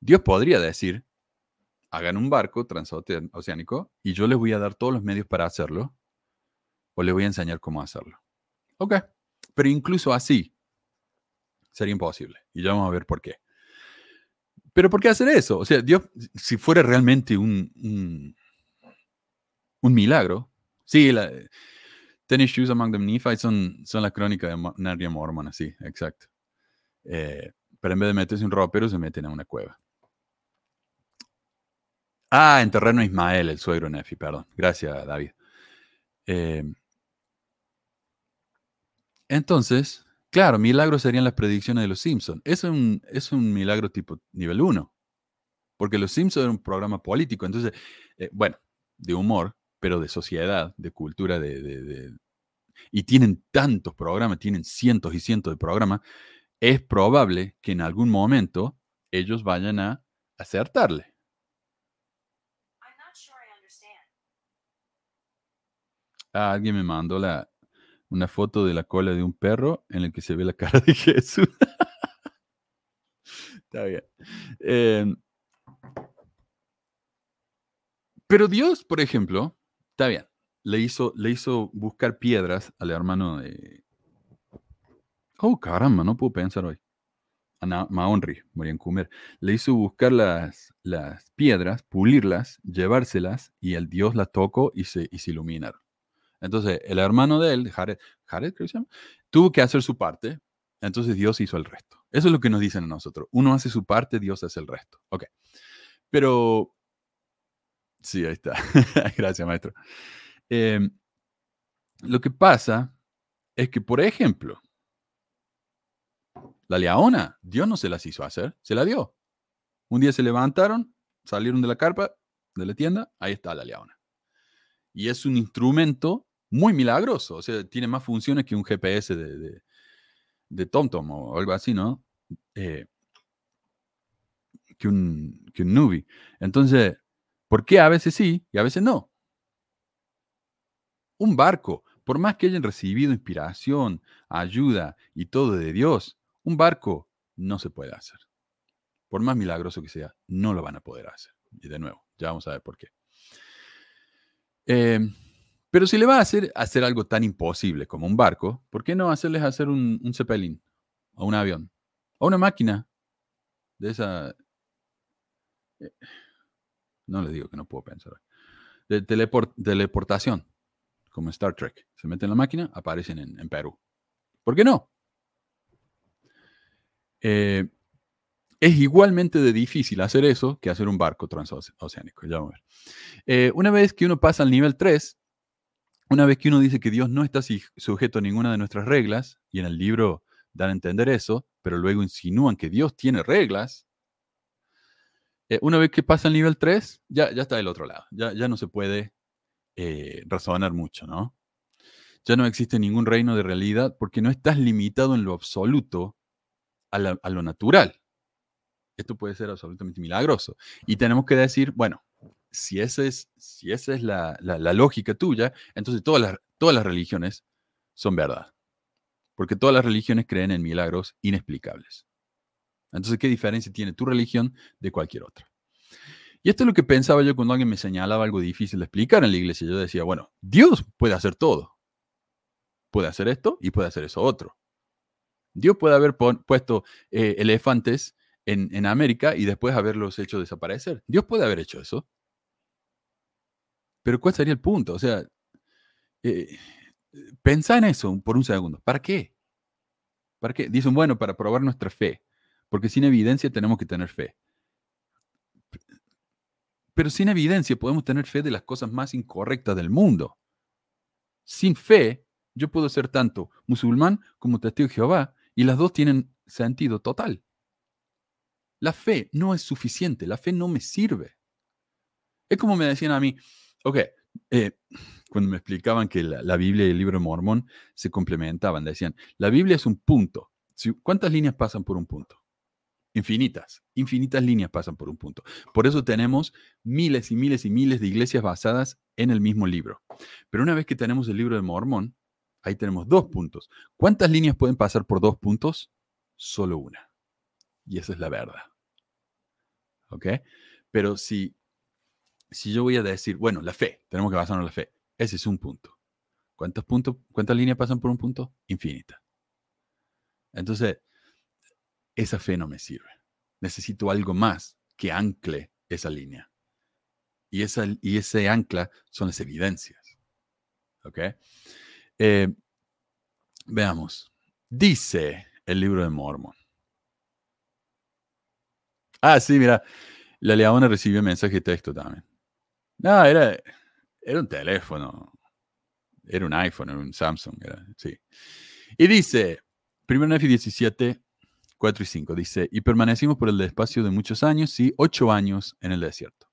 B: Dios podría decir, hagan un barco transoceánico y yo les voy a dar todos los medios para hacerlo o les voy a enseñar cómo hacerlo. Ok, pero incluso así sería imposible y ya vamos a ver por qué. Pero ¿por qué hacer eso? O sea, Dios, si fuera realmente un, un, milagro, sí, la, Shoes Among the Nephites son, son la crónica de Narnia Mormon, sí, exacto. Eh, pero en vez de meterse un ropero, se meten a una cueva. Ah, en terreno Ismael, el suegro Nefi, perdón. Gracias, David. Eh, entonces, claro, milagros serían las predicciones de los Simpsons. Es un, es un milagro tipo nivel 1. Porque los Simpsons eran un programa político. Entonces, eh, bueno, de humor, pero de sociedad, de cultura, de, y tienen tantos programas, tienen cientos y cientos de programas, es probable que en algún momento ellos vayan a acertarle. Ah, alguien me mandó la, una foto de la cola de un perro en el que se ve la *laughs* cara de Jesús. Está bien. Em, pero Dios, por ejemplo, está bien, le hizo, le hizo buscar piedras al hermano de, Oh, caramba, no puedo pensar hoy. Ana Maonri, Comer, le hizo buscar las, las piedras, pulirlas, llevárselas, y el Dios las tocó y se, iluminaron. Entonces, el hermano de él, Jared, Jared creo tuvo que hacer su parte, entonces Dios hizo el resto. Eso es lo que nos dicen a nosotros. Uno hace su parte, Dios hace el resto. Ok. Pero Sí, ahí está. *laughs* Gracias, maestro. Em, lo que pasa es que, por ejemplo, la leona, Dios no se las hizo hacer, se la dio. Un día se levantaron, salieron de la carpa, de la tienda, ahí está la leona. Y es un instrumento muy milagroso, o sea, tiene más funciones que un GPS de, de, de TomTom o algo así, ¿no? Eh, que un, que un Nubi. Entonces, ¿por qué a veces sí y a veces no? Un barco, por más que hayan recibido inspiración, ayuda y todo de Dios, un barco no se puede hacer. Por más milagroso que sea, no lo van a poder hacer. Y de nuevo, ya vamos a ver por qué. Em, pero si le va a hacer, hacer algo tan imposible como un barco, ¿por qué no hacerles hacer un, un zeppelin o un avión o una máquina de esa... eh, No le digo que no puedo pensar. De teleport- teleportación, como Star Trek. Se meten en la máquina, aparecen en, en Perú. ¿Por qué no? Eh, es igualmente de difícil hacer eso que hacer un barco transoceánico. Ya a ver. Eh, una vez que uno pasa al nivel 3, una vez que uno dice que Dios no está sujeto a ninguna de nuestras reglas, y en el libro dan a entender eso, pero luego insinúan que Dios tiene reglas, eh, una vez que pasa al nivel 3, ya, ya está del otro lado. Ya, ya no se puede razonar mucho, ¿no? Ya no existe ningún reino de realidad porque no estás limitado en lo absoluto a, lo natural. Esto puede ser absolutamente milagroso. Y tenemos que decir, bueno, si esa es, si esa es la, la- la lógica tuya, entonces todas las, todas las religiones son verdad. Porque todas las religiones creen en milagros inexplicables. Entonces, ¿qué diferencia tiene tu religión de cualquier otra? Y esto es lo que pensaba yo cuando alguien me señalaba algo difícil de explicar en la iglesia. Yo decía, bueno, Dios puede hacer todo. Puede hacer esto y puede hacer eso otro. Dios puede haber puesto eh, elefantes en, en América y después haberlos hecho desaparecer. Dios puede haber hecho eso. Pero ¿cuál sería el punto? O sea, eh, pensá en eso por un segundo. ¿Para qué? ¿Para qué? Dicen, bueno, para probar nuestra fe. Porque sin evidencia tenemos que tener fe. Pero sin evidencia podemos tener fe de las cosas más incorrectas del mundo. Sin fe, yo puedo ser tanto musulmán como testigo de Jehová y las dos tienen sentido total. La fe no es suficiente, la fe no me sirve. Es como me decían a mí, ok, eh, cuando me explicaban que la, la Biblia y el libro de Mormón se complementaban, decían, la Biblia es un punto. ¿Cuántas líneas pasan por un punto? Infinitas, infinitas líneas pasan por un punto. Por eso tenemos miles y miles y miles de iglesias basadas en el mismo libro. Pero una vez que tenemos el libro de Mormón, ahí tenemos dos puntos. ¿Cuántas líneas pueden pasar por dos puntos? Solo una. Y esa es la verdad. ¿Ok? Pero si, si yo voy a decir, bueno, la fe, tenemos que basarnos en la fe, ese es un punto. ¿Cuántos puntos, cuántas líneas pasan por un punto? Infinita. Entonces, esa fe no me sirve. Necesito algo más que ancle esa línea. Y, esa, y ese ancla son las evidencias. ¿Ok? Eh, veamos. Dice el libro de Mormon. Ah, sí, mira. La leona recibió mensaje de texto también. No, era, era un teléfono. Era un iPhone, era un Samsung. Sí. Y dice, primero Nefi 17, 4 y 5, dice, y permanecimos por el espacio de muchos años, sí, ocho años en el desierto.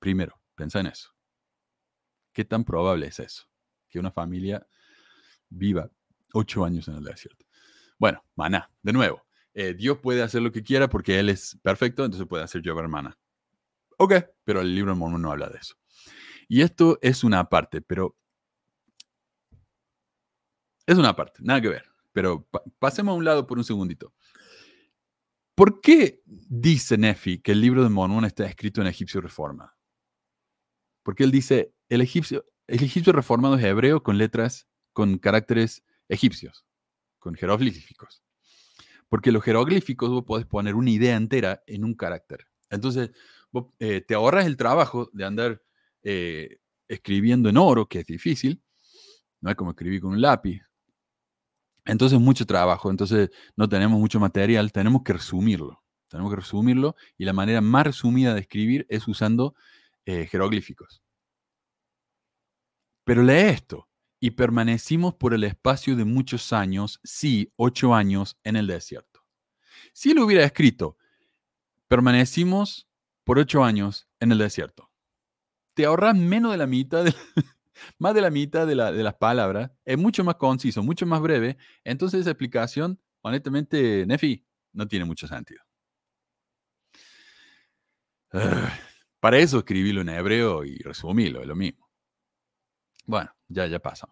B: Primero, pensa en eso. ¿Qué tan probable es eso? Que una familia viva ocho años en el desierto. Bueno, maná, de nuevo. eh, Dios puede hacer lo que quiera porque Él es perfecto, entonces puede hacer llover maná. Ok, pero el libro de Mormón no habla de eso. Y esto es una parte, pero es una parte, nada que ver. Pero pa- pasemos a un lado por un segundito. ¿Por qué dice Nefi que el libro de Mormón está escrito en egipcio reforma? Porque él dice, el egipcio, el egipcio reformado es hebreo con letras, con caracteres egipcios, con jeroglíficos. Porque los jeroglíficos vos podés poner una idea entera en un carácter. Entonces, eh, te ahorras el trabajo de andar eh, escribiendo en oro, que es difícil. No es como escribir con un lápiz. Entonces, mucho trabajo. Entonces, no tenemos mucho material. Tenemos que resumirlo. Tenemos que resumirlo. Y la manera más resumida de escribir es usando eh, jeroglíficos. Pero lee esto. Y permanecimos por el espacio de muchos años, sí, ocho años en el desierto. Si él hubiera escrito, permanecimos por ocho años en el desierto, te ahorras menos de la mitad, de, *laughs* más de la mitad de, las palabras, es mucho más conciso, mucho más breve. Entonces esa explicación, honestamente, Nefi, no tiene mucho sentido. Para eso escribílo en hebreo y resumílo, es lo mismo. Bueno, ya, ya pasa.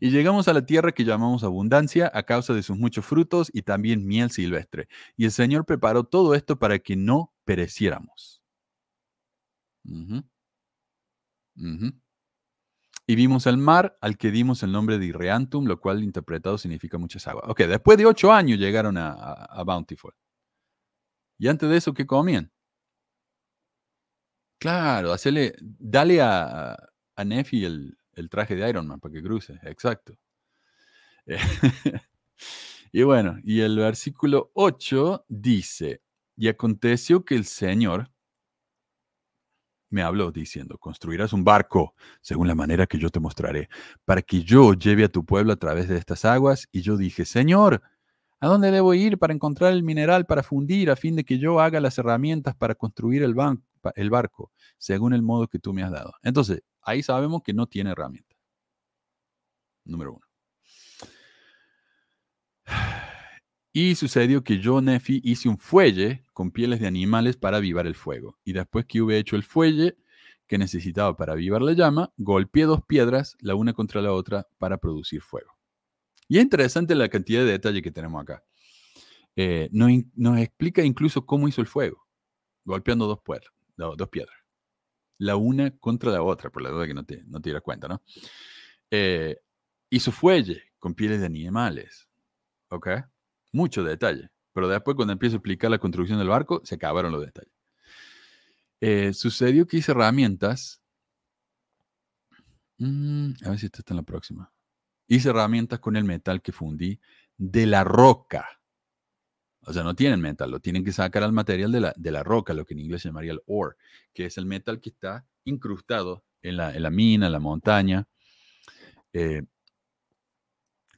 B: Y llegamos a la tierra que llamamos abundancia a causa de sus muchos frutos y también miel silvestre. Y el Señor preparó todo esto para que no pereciéramos. Y vimos el mar al que dimos el nombre de Irreantum, lo cual interpretado significa muchas aguas. Ok, después de ocho años llegaron a, Bountiful. Y antes de eso, ¿qué comían? Claro, dale a, a Nefi el, el traje de Iron Man para que cruce, exacto. *laughs* y bueno, y el versículo 8 dice, y aconteció que el Señor me habló diciendo, construirás un barco según la manera que yo te mostraré, para que yo lleve a tu pueblo a través de estas aguas. Y yo dije, Señor, ¿a dónde debo ir para encontrar el mineral para fundir a fin de que yo haga las herramientas para construir el, el barco según el modo que tú me has dado? Entonces, ahí sabemos que no tiene herramienta. Número uno. Y sucedió que yo, Nefi, hice un fuelle con pieles de animales para avivar el fuego. Y después que hube hecho el fuelle que necesitaba para avivar la llama, golpeé dos piedras, la una contra la otra, para producir fuego. Y es interesante la cantidad de detalle que tenemos acá. Eh, nos, explica incluso cómo hizo el fuego, golpeando dos, dos piedras la una contra la otra, por la duda que no te, no te dieras cuenta, ¿no? Eh, hizo fuelle con pieles de animales, ¿ok? Mucho detalle. Pero después, cuando empiezo a explicar la construcción del barco, se acabaron los detalles. Eh, sucedió que hice herramientas. Mm, a ver si esta está en la próxima. Hice herramientas con el metal que fundí de la roca o sea, no tienen metal, lo tienen que sacar al material de la, de la roca, lo que en inglés se llamaría el ore, que es el metal que está incrustado en la, en la mina, en la montaña. Eh,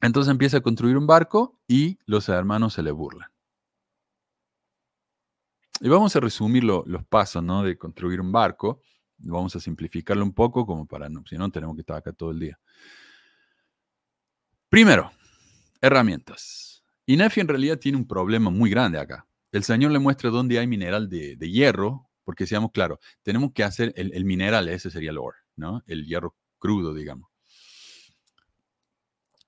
B: entonces empieza a construir un barco y los hermanos se le burlan. Y vamos a resumir los pasos de construir un barco. Vamos a simplificarlo un poco, como para no, si no, tenemos que estar acá todo el día. Primero, herramientas. Y Nefi en realidad tiene un problema muy grande acá. El Señor le muestra dónde hay mineral de, hierro, porque seamos claros, tenemos que hacer el, mineral, ese sería el ore, ¿no? El hierro crudo, digamos.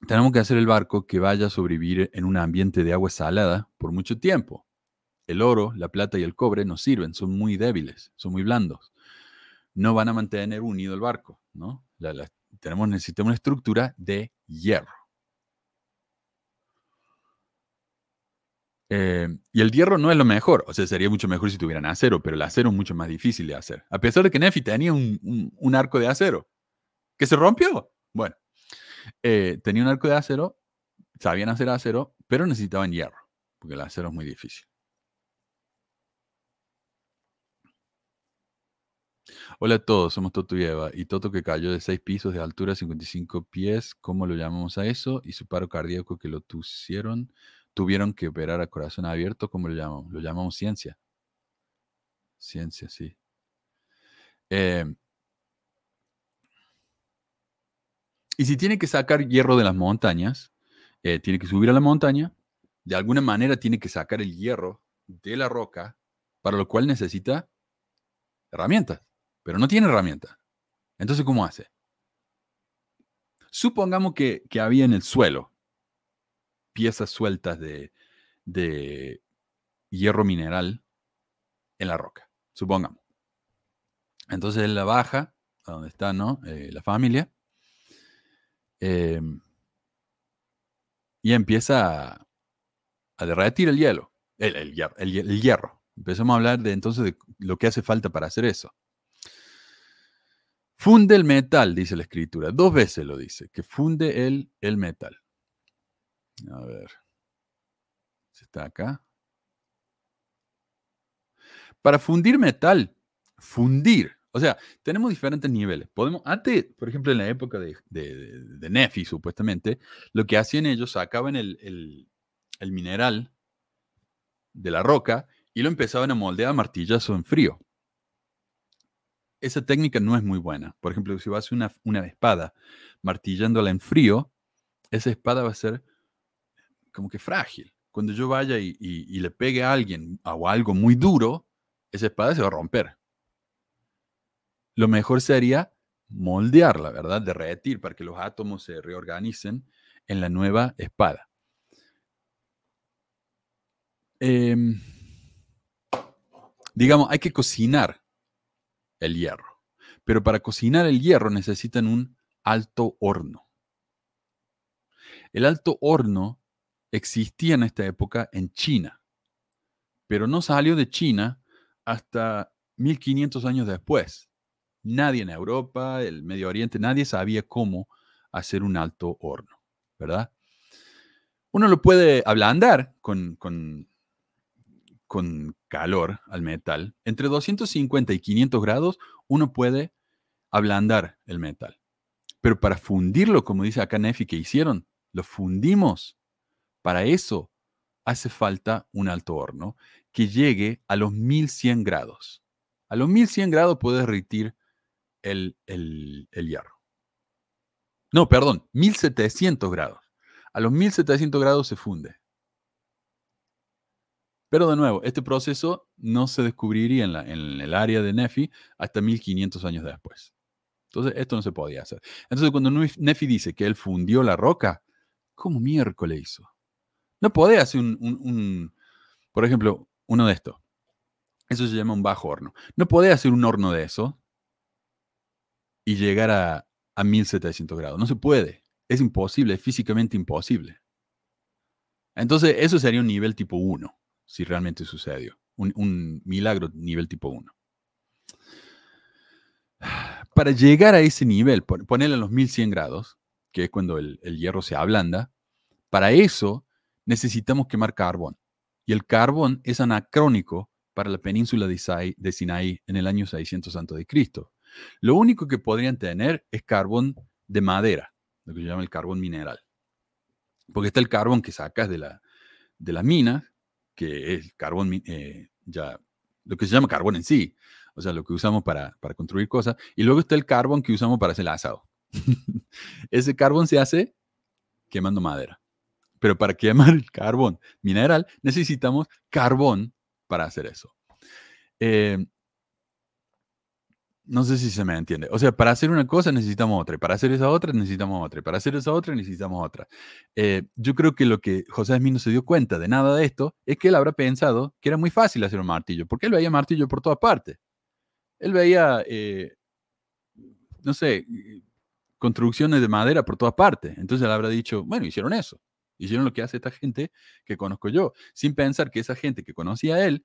B: Tenemos que hacer el barco que vaya a sobrevivir en un ambiente de agua salada por mucho tiempo. El oro, la plata y el cobre no sirven, son muy débiles, son muy blandos. No van a mantener unido el barco, ¿no? tenemos, necesitamos una estructura de hierro. Eh, y el hierro no es lo mejor, o sea, sería mucho mejor si tuvieran acero, pero el acero es mucho más difícil de hacer. A pesar de que Nefi tenía un, arco de acero, que se rompió. Bueno, eh, tenía un arco de acero, sabían hacer acero, pero necesitaban hierro, porque el acero es muy difícil. Hola a todos, somos Toto y Eva. Y Toto que cayó de 6 pisos de altura, 55 pies, ¿cómo lo llamamos a eso? Y su paro cardíaco que lo pusieron tuvieron que operar a corazón abierto, ¿cómo lo llamamos? Lo llamamos ciencia. Ciencia, sí. Em, y si tiene que sacar hierro de las montañas, eh, tiene que subir a la montaña, de alguna manera tiene que sacar el hierro de la roca, para lo cual necesita herramientas, pero no tiene herramientas. Entonces, ¿cómo hace? Supongamos que, que había en el suelo piezas sueltas de, hierro mineral en la roca, supongamos. Entonces él la baja a donde está ¿no? Eh, la familia em, y empieza a, derretir el hielo, el, el, hierro. Empezamos a hablar de entonces de lo que hace falta para hacer eso. Funde el metal, dice la escritura. Dos veces lo dice, que funde el, el metal. A ver. Si está acá. Para fundir metal, fundir, O sea, tenemos diferentes niveles. Podemos, antes, por ejemplo, en la época de, Nefi, supuestamente, lo que hacían ellos, sacaban el, el, el mineral de la roca y lo empezaban a moldear a martillazo en frío. Esa técnica no es muy buena. Por ejemplo, si vas a una espada martillándola en frío, esa espada va a ser como que frágil. Cuando yo vaya y, le pegue a alguien o algo muy duro, esa espada se va a romper. Lo mejor sería moldearla, ¿verdad? Derretir para que los átomos se reorganicen en la nueva espada. Em, digamos, hay que cocinar el hierro, pero para cocinar el hierro necesitan un alto horno. El alto horno existía en esta época en China, pero no salió de China hasta 1500 años después. Nadie en Europa, el Medio Oriente, nadie sabía cómo hacer un alto horno, ¿verdad? Uno lo puede ablandar con, con, con calor al metal. Entre 250 y 500 grados, uno puede ablandar el metal. Pero para fundirlo, como dice acá Nefi que hicieron, lo fundimos. Para eso hace falta un alto horno que llegue a los 1100 grados. A los 1100 grados puedes derretir el, el, el hierro. No, perdón, 1700 grados. A los 1700 grados se funde. Pero de nuevo, este proceso no se descubriría en, la, en el área de Nefi hasta 1500 años después. Entonces, esto no se podía hacer. Entonces, cuando Nefi dice que él fundió la roca, ¿cómo miércoles hizo? No podía hacer un, un, por ejemplo, uno de estos. Eso se llama un bajo horno. No podía hacer un horno de eso y llegar a, a 1700 grados. No se puede. Es imposible, es físicamente imposible. Entonces, eso sería un nivel tipo 1, si realmente sucedió. Un, un milagro nivel tipo 1. Para llegar a ese nivel, ponerle a los 1100 grados, que es cuando el, el hierro se ablanda, para eso necesitamos quemar carbón. Y el carbón es anacrónico para la península de, Isai, Sinaí en el año 600 a.C. Lo único que podrían tener es carbón de madera, lo que se llama el carbón mineral. Porque está el carbón que sacas de la, de la mina, que es carbón, eh, ya, lo que se llama carbón en sí, o sea, lo que usamos para, para construir cosas, y luego está el carbón que usamos para hacer el asado. *laughs* Ese carbón se hace quemando madera. Pero para quemar el carbón mineral necesitamos carbón para hacer eso. Eh, no sé si se me entiende. O sea, para hacer una cosa necesitamos otra, para hacer esa otra necesitamos otra, para hacer esa otra necesitamos otra. Eh, yo creo que lo que José Smith no se dio cuenta de nada de esto es que él habrá pensado que era muy fácil hacer un martillo, porque él veía martillo por todas partes. Él veía, eh, no sé, construcciones de madera por todas partes. Entonces él habrá dicho, bueno, hicieron eso. Hicieron lo que hace esta gente que conozco yo, sin pensar que esa gente que conocía a él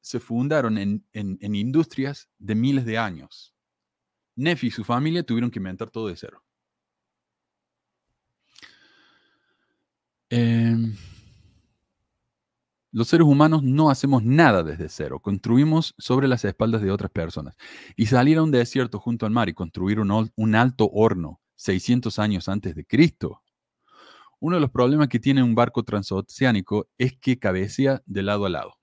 B: se fundaron en, industrias de miles de años. Nefi y su familia tuvieron que inventar todo de cero. Eh, los seres humanos no hacemos nada desde cero, construimos sobre las espaldas de otras personas. Y salir a un desierto junto al mar y construir un alto horno 600 años antes de Cristo. Uno de los problemas que tiene un barco transoceánico es que cabecea de lado a lado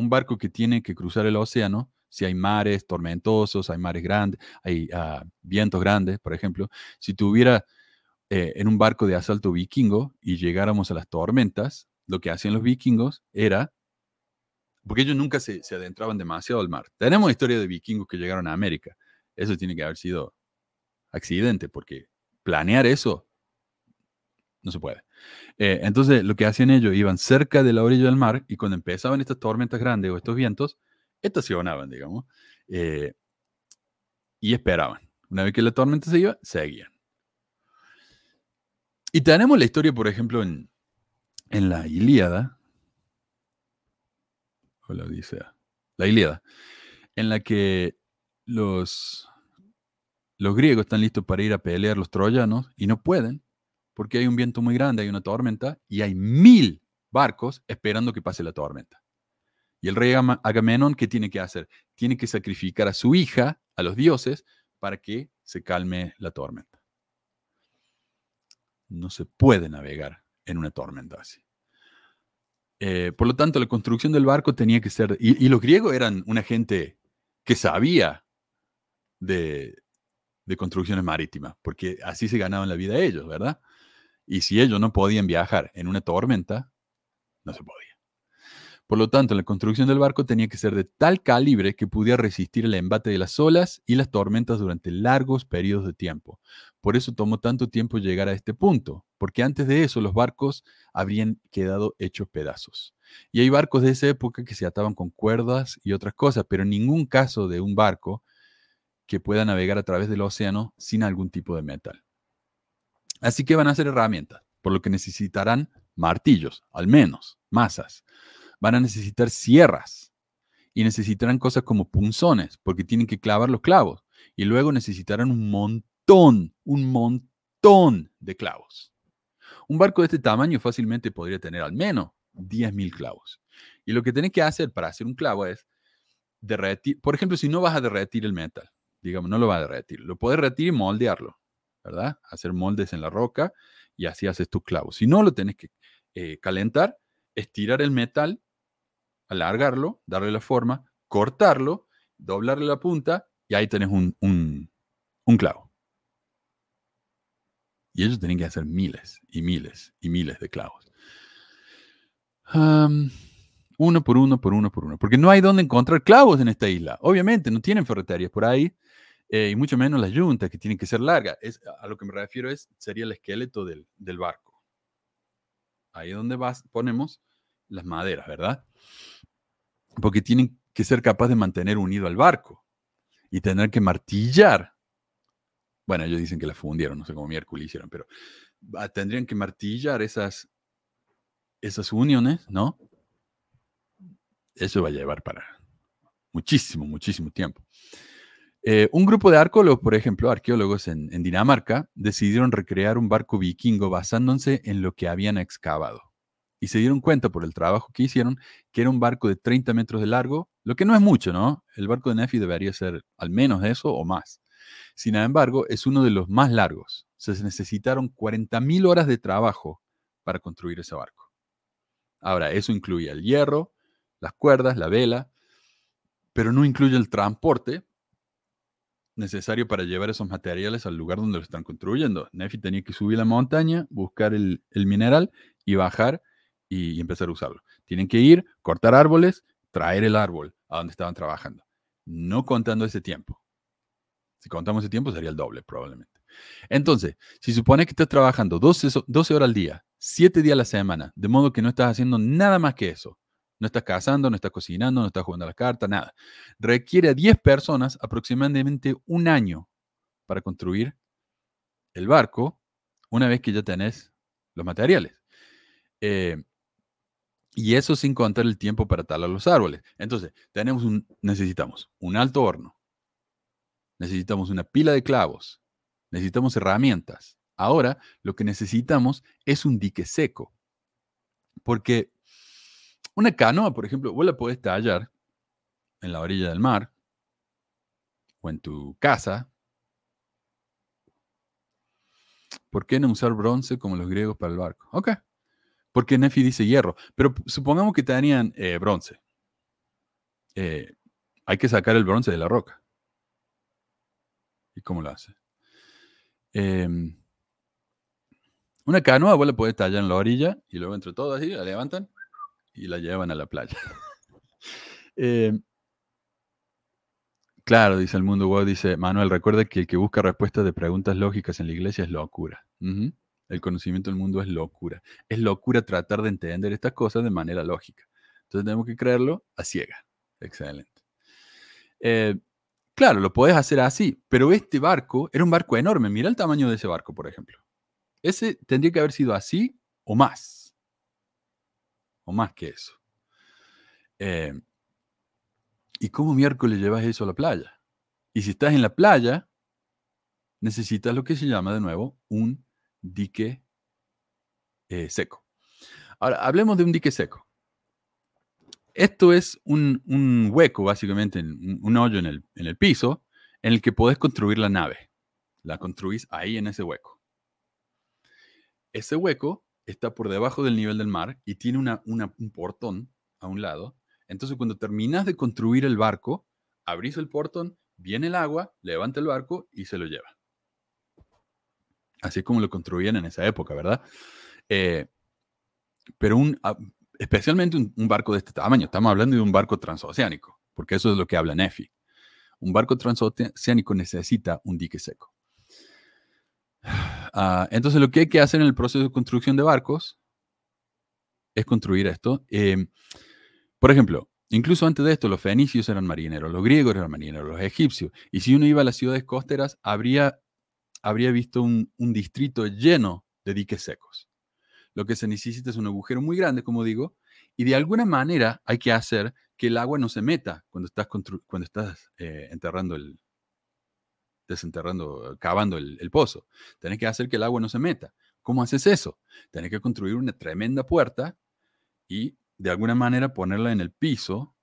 B: un barco que tiene que cruzar el océano, si hay mares tormentosos, hay mares grandes, hay uh, vientos grandes, por ejemplo, si tuviera eh, en un barco de asalto vikingo y llegáramos a las tormentas, lo que hacían los vikingos era, porque ellos nunca se, adentraban demasiado al mar. Tenemos historia de vikingos que llegaron a América. Eso tiene que haber sido accidente, porque planear eso no se puede. Eh, entonces, lo que hacían ellos, iban cerca de la orilla del mar y cuando empezaban estas tormentas grandes o estos vientos, estacionaban, digamos, eh, y esperaban. Una vez que la tormenta se iba, seguían. Y tenemos la historia, por ejemplo, en, en la Ilíada, o la Odisea, la Ilíada, en la que los, los griegos están listos para ir a pelear los troyanos y no pueden porque hay un viento muy grande, hay una tormenta y hay mil barcos esperando que pase la tormenta. Y el rey Agam- Agamenón, ¿qué tiene que hacer? Tiene que sacrificar a su hija, a los dioses, para que se calme la tormenta. No se puede navegar en una tormenta así. Eh, por lo tanto, la construcción del barco tenía que ser... Y, y los griegos eran una gente que sabía de, de construcciones marítimas, porque así se ganaban la vida ellos, ¿verdad? Y si ellos no podían viajar en una tormenta, no se podía. Por lo tanto, la construcción del barco tenía que ser de tal calibre que pudiera resistir el embate de las olas y las tormentas durante largos periodos de tiempo. Por eso tomó tanto tiempo llegar a este punto, porque antes de eso los barcos habrían quedado hechos pedazos. Y hay barcos de esa época que se ataban con cuerdas y otras cosas, pero en ningún caso de un barco que pueda navegar a través del océano sin algún tipo de metal. Así que van a ser herramientas, por lo que necesitarán martillos, al menos, masas. Van a necesitar sierras y necesitarán cosas como punzones, porque tienen que clavar los clavos. Y luego necesitarán un montón, un montón de clavos. Un barco de este tamaño fácilmente podría tener al menos 10.000 clavos. Y lo que tenés que hacer para hacer un clavo es derretir, por ejemplo, si no vas a derretir el metal, digamos, no lo vas a derretir, lo puedes derretir y moldearlo, ¿verdad? Hacer moldes en la roca y así haces tus clavos. Si no, lo tenés que eh, calentar, estirar el metal, alargarlo, darle la forma, cortarlo, doblarle la punta y ahí tenés un, un, un clavo. Y ellos tienen que hacer miles y miles y miles de clavos. Uno por uno, por uno, por uno. Porque no hay dónde encontrar clavos en esta isla. Obviamente, no tienen ferreterías por ahí. Eh, y mucho menos las yuntas, que tienen que ser largas. Es, a lo que me refiero es, sería el esqueleto del, del barco. Ahí es donde vas, ponemos las maderas, ¿verdad? Porque tienen que ser capaces de mantener unido al barco y tener que martillar. Bueno, ellos dicen que la fundieron, no sé cómo miércoles hicieron, pero tendrían que martillar esas, esas uniones, ¿no? Eso va a llevar para muchísimo, muchísimo tiempo. Eh, un grupo de arqueólogos, por ejemplo, arqueólogos en, Dinamarca, decidieron recrear un barco vikingo basándose en lo que habían excavado. Y se dieron cuenta por el trabajo que hicieron que era un barco de 30 metros de largo, lo que no es mucho, ¿no? El barco de Nefi debería ser al menos eso o más. Sin embargo, es uno de los más largos. Se necesitaron 40.000 horas de trabajo para construir ese barco. Ahora, eso incluye el hierro, las cuerdas, la vela, pero no incluye el transporte necesario para llevar esos materiales al lugar donde lo están construyendo. Nefi tenía que subir la montaña, buscar el, mineral y bajar y, empezar a usarlo. Tienen que ir, cortar árboles, traer el árbol a donde estaban trabajando. No contando ese tiempo. Si contamos ese tiempo sería el doble probablemente. Entonces, si supone que estás trabajando 12, so- 12 horas al día, 7 días a la semana, de modo que no estás haciendo nada más que eso, no estás cazando, no estás cocinando, no estás jugando a las cartas, nada. Requiere a 10 personas aproximadamente un año para construir el barco una vez que ya tenés los materiales. Eh, y eso sin contar el tiempo para talar los árboles. Entonces, tenemos un, necesitamos un alto horno, necesitamos una pila de clavos, necesitamos herramientas. Ahora, lo que necesitamos es un dique seco. Porque una canoa, por ejemplo, vos la podés tallar en la orilla del mar o en tu casa. ¿Por qué no usar bronce como los griegos para el barco? Ok. Porque Nefi dice hierro. Pero supongamos que tenían eh, bronce. Eh, hay que sacar el bronce de la roca. ¿Y cómo lo hace? Em, una canoa vos la podés tallar en la orilla y luego entre todos así la levantan y la llevan a la playa. *laughs* Em, claro, dice el mundo wow, dice Manuel, recuerda que el que busca respuestas de preguntas lógicas en la iglesia es locura. El conocimiento del mundo es locura. Es locura tratar de entender estas cosas de manera lógica. Entonces tenemos que creerlo a ciega. Excelente. Eh, claro, lo podés hacer así, pero este barco era un barco enorme. Mira el tamaño de ese barco, por ejemplo. Ese tendría que haber sido así o más. Más que eso. Eh, ¿Y cómo miércoles llevas eso a la playa? Y si estás en la playa, necesitas lo que se llama de nuevo un dique eh, seco. Ahora, hablemos de un dique seco. Esto es un, hueco, básicamente, en- un, un hoyo en el, en el piso, en el que podés construir la nave. La construís ahí en ese hueco. Ese hueco está por debajo del nivel del mar y tiene una, un portón a un lado. Entonces, cuando terminas de construir el barco, abrís el portón, viene el agua, levanta el barco y se lo lleva. Así como lo construían en esa época, ¿verdad? Eh, pero un, a- especialmente un, un barco de este tamaño, estamos hablando de un barco transoceánico, porque eso es lo que habla Nefi. Un barco transoceánico necesita un dique seco. Ah, entonces, lo que hay que hacer en el proceso de construcción de barcos es construir esto. Eh, por ejemplo, incluso antes de esto, los fenicios eran marineros, los griegos eran marineros, los egipcios. Y si uno iba a las ciudades costeras, habría, habría visto un, distrito lleno de diques secos. Lo que se necesita es un agujero muy grande, como digo, y de alguna manera hay que hacer que el agua no se meta cuando estás, cuando estás eh, enterrando el, desenterrando, cavando el, pozo. Tenés que hacer que el agua no se meta. ¿Cómo haces eso? Tenés que construir una tremenda puerta y de alguna manera ponerla en el piso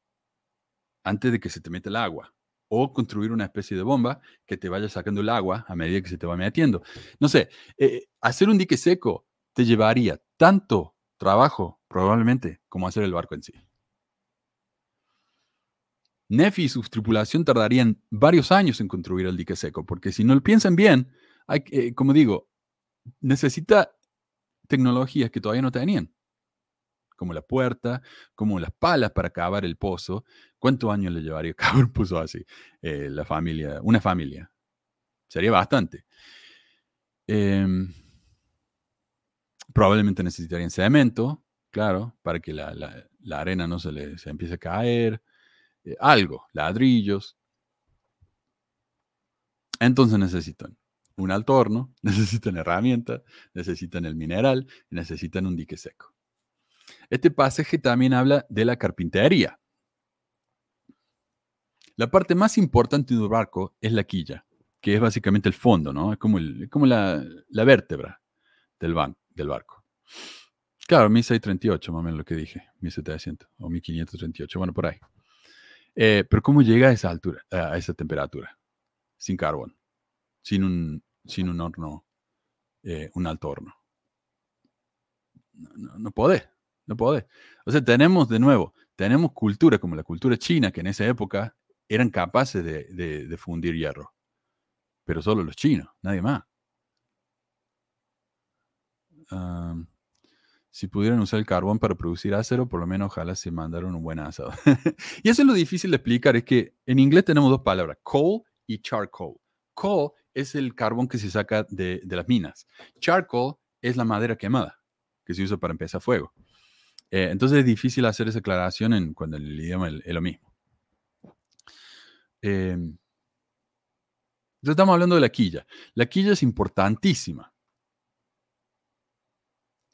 B: antes de que se te meta el agua. O construir una especie de bomba que te vaya sacando el agua a medida que se te va metiendo. No sé, eh, hacer un dique seco te llevaría tanto trabajo probablemente como hacer el barco en sí. Nefi y su tripulación tardarían varios años en construir el dique seco, porque si no lo piensan bien, hay, eh, como digo, necesita tecnologías que todavía no tenían, como la puerta, como las palas para cavar el pozo. ¿Cuántos años le llevaría cavar un pozo así? Eh, la familia, una familia. Sería bastante. Em, probablemente necesitarían cemento, claro, para que la, arena no se se empiece a caer. Eh, algo, ladrillos. Entonces necesitan un alto horno, *laughs* necesitan herramientas, necesitan el mineral, necesitan un dique seco. Este pasaje también habla de la carpintería. La parte más importante de un barco es la quilla, que es básicamente el fondo, ¿no? Es como, el- como la, la vértebra del, ban- del barco. Claro, 1638, más o menos lo que dije, 1700 o 1538, bueno, por ahí. Eh, pero ¿cómo llega a esa altura, a esa temperatura? Sin carbón, sin un, sin un horno, eh, un alto horno. No, no, no podés, no podés. O sea, tenemos de nuevo, tenemos cultura como la cultura china, que en esa época eran capaces de, de- de fundir hierro. Pero solo los chinos, nadie más. Am, si pudieran usar el carbón para producir acero, por lo menos ojalá se mandaron un buen asado. *laughs* y eso es lo difícil de explicar, es que en inglés tenemos dos palabras, coal y charcoal. Coal es el carbón que se saca de, de las minas. Charcoal es la madera quemada que se usa para empezar fuego. Eh, entonces es difícil hacer esa aclaración en, cuando el idioma es, lo mismo. Eh, entonces estamos hablando de la quilla. La quilla es importantísima.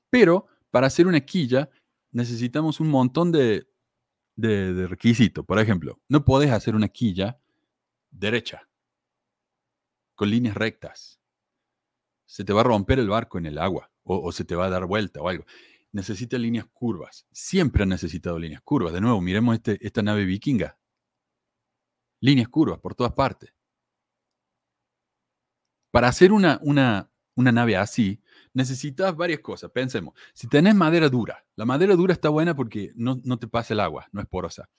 B: Pero para hacer una quilla necesitamos un montón de, requisitos. Por ejemplo, no podés hacer una quilla derecha, con líneas rectas. Se te va a romper el barco en el agua o, o se te va a dar vuelta o algo. Necesita líneas curvas. Siempre ha necesitado líneas curvas. De nuevo, miremos este, esta nave vikinga. Líneas curvas por todas partes. Para hacer una, una, una nave así, necesitas varias cosas. Pensemos, si tenés madera dura, la madera dura está buena porque no, no te pasa el agua, no es porosa.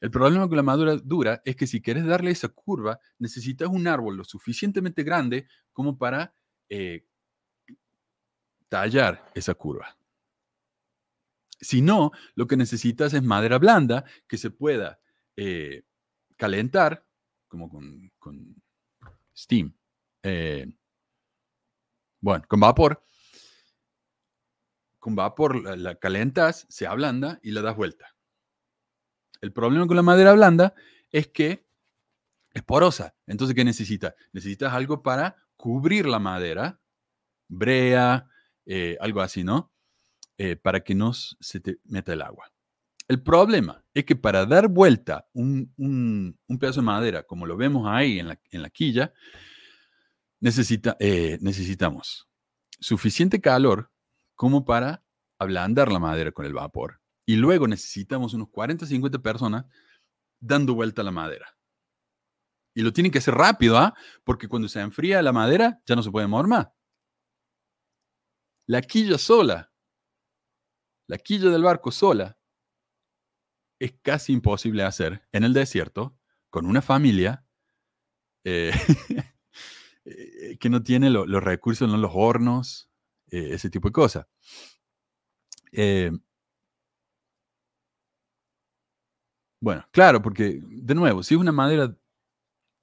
B: El problema con la madera dura es que si quieres darle esa curva, necesitas un árbol lo suficientemente grande como para eh, tallar esa curva. Si no, lo que necesitas es madera blanda que se pueda eh, calentar, como con, con steam, eh, bueno, con vapor. Con vapor la, la calentas, se ablanda y la das vuelta. El problema con la madera blanda es que es porosa. Entonces, ¿qué necesitas? Necesitas algo para cubrir la madera, brea, eh, algo así, ¿no? Eh, para que no se te meta el agua. El problema es que para dar vuelta un, un, un pedazo de madera, como lo vemos ahí en la, en la quilla, necesita, eh, necesitamos suficiente calor como para ablandar la madera con el vapor Y luego necesitamos unos 40 o 50 personas dando vuelta a la madera. Y lo tienen que hacer rápido, ¿ah? Porque cuando se enfría la madera, ya no se puede mover más. La quilla sola, la quilla del barco sola, es casi imposible hacer en el desierto con una familia eh, *laughs* eh, que no tiene lo- los recursos, no los hornos, eh, ese tipo de cosas. Eh, bueno, claro, porque de nuevo, si es una madera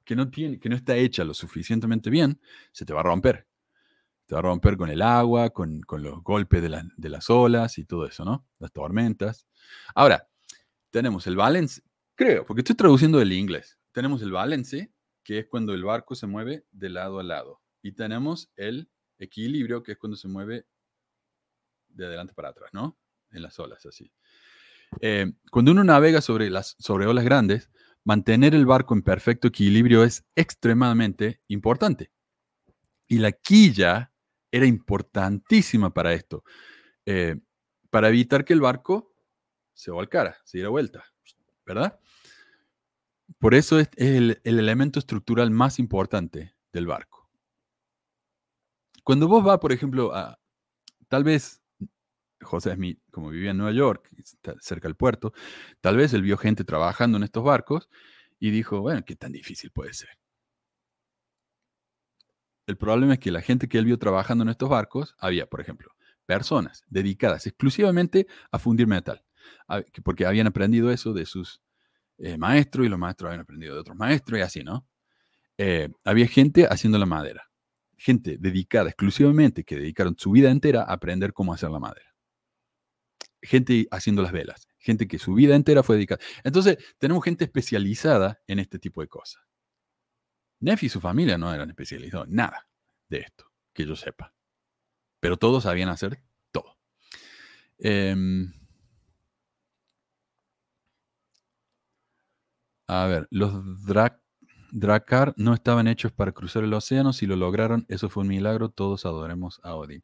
B: que no tiene, que no está hecha lo suficientemente bien, se te va a romper. Te va a romper con el agua, con, con los golpes de, la- de las olas y todo eso, ¿no? Las tormentas. Ahora, tenemos el balance, creo, porque estoy traduciendo del inglés. Tenemos el balance, que es cuando el barco se mueve de lado a lado. Y tenemos el equilibrio, que es cuando se mueve de adelante para atrás, ¿no? En las olas, así. Eh, cuando uno navega sobre, las, sobre olas grandes, mantener el barco en perfecto equilibrio es extremadamente importante. Y la quilla era importantísima para esto, eh, para evitar que el barco se volcara, se diera vuelta, ¿verdad? Por eso es el, el elemento estructural más importante del barco. Cuando vos vas, por ejemplo, a tal vez José Smith, como vivía en Nueva York, cerca del puerto, tal vez él vio gente trabajando en estos barcos y dijo, bueno, ¿qué tan difícil puede ser? El problema es que la gente que él vio trabajando en estos barcos, había, por ejemplo, personas dedicadas exclusivamente a fundir metal, porque habían aprendido eso de sus eh, maestros y los maestros habían aprendido de otros maestros y así, ¿no? Eh, había gente haciendo la madera, gente dedicada exclusivamente, que dedicaron su vida entera a aprender cómo hacer la madera gente haciendo las velas, gente que su vida entera fue dedicada. Entonces, tenemos gente especializada en este tipo de cosas. Neff y su familia no eran especializados en nada de esto, que yo sepa. Pero todos sabían hacer todo. Em, a ver, los Dra- Drakkar no estaban hechos para cruzar el océano. Si lo lograron, eso fue un milagro. Todos adoremos a Odín.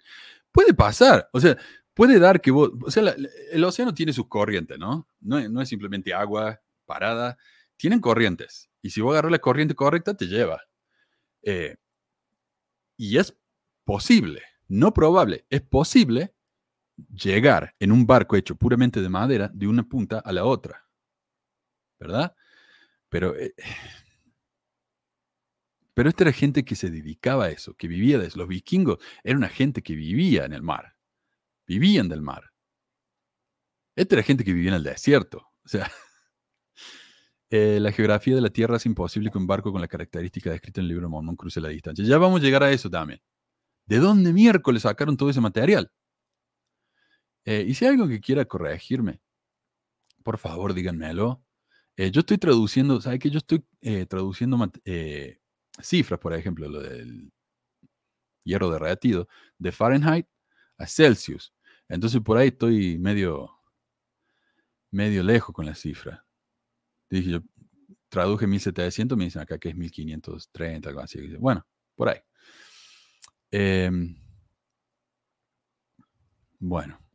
B: Puede pasar. O sea, puede dar que vos. O sea, el océano tiene sus corrientes, ¿no? No, es- no es simplemente agua parada. Tienen corrientes. Y si vos agarras la corriente correcta, te lleva. Eh, y es posible, no probable, es posible llegar en un barco hecho puramente de madera de una punta a la otra. ¿Verdad? Pero, eh, pero esta era gente que se dedicaba a eso, que vivía de eso. Los vikingos era una gente que vivía en el mar, vivían del mar. Esta era gente que vivía en el desierto. O sea, *laughs* eh, la geografía de la Tierra es imposible que un barco con la característica descrita en el libro de Mormón cruce la distancia. Ya vamos a llegar a eso también. ¿De dónde miércoles sacaron todo ese material? Eh, y si hay algo que quiera corregirme, por favor díganmelo. Eh, yo estoy traduciendo, ¿sabe qué? Yo estoy eh, traduciendo eh, cifras, por ejemplo, lo del hierro derretido, de Fahrenheit a Celsius. Entonces por ahí estoy medio, medio lejos con la cifra. Dije, yo traduje 1700, me dicen acá que es 1530, algo así. Bueno, por ahí. Em, bueno.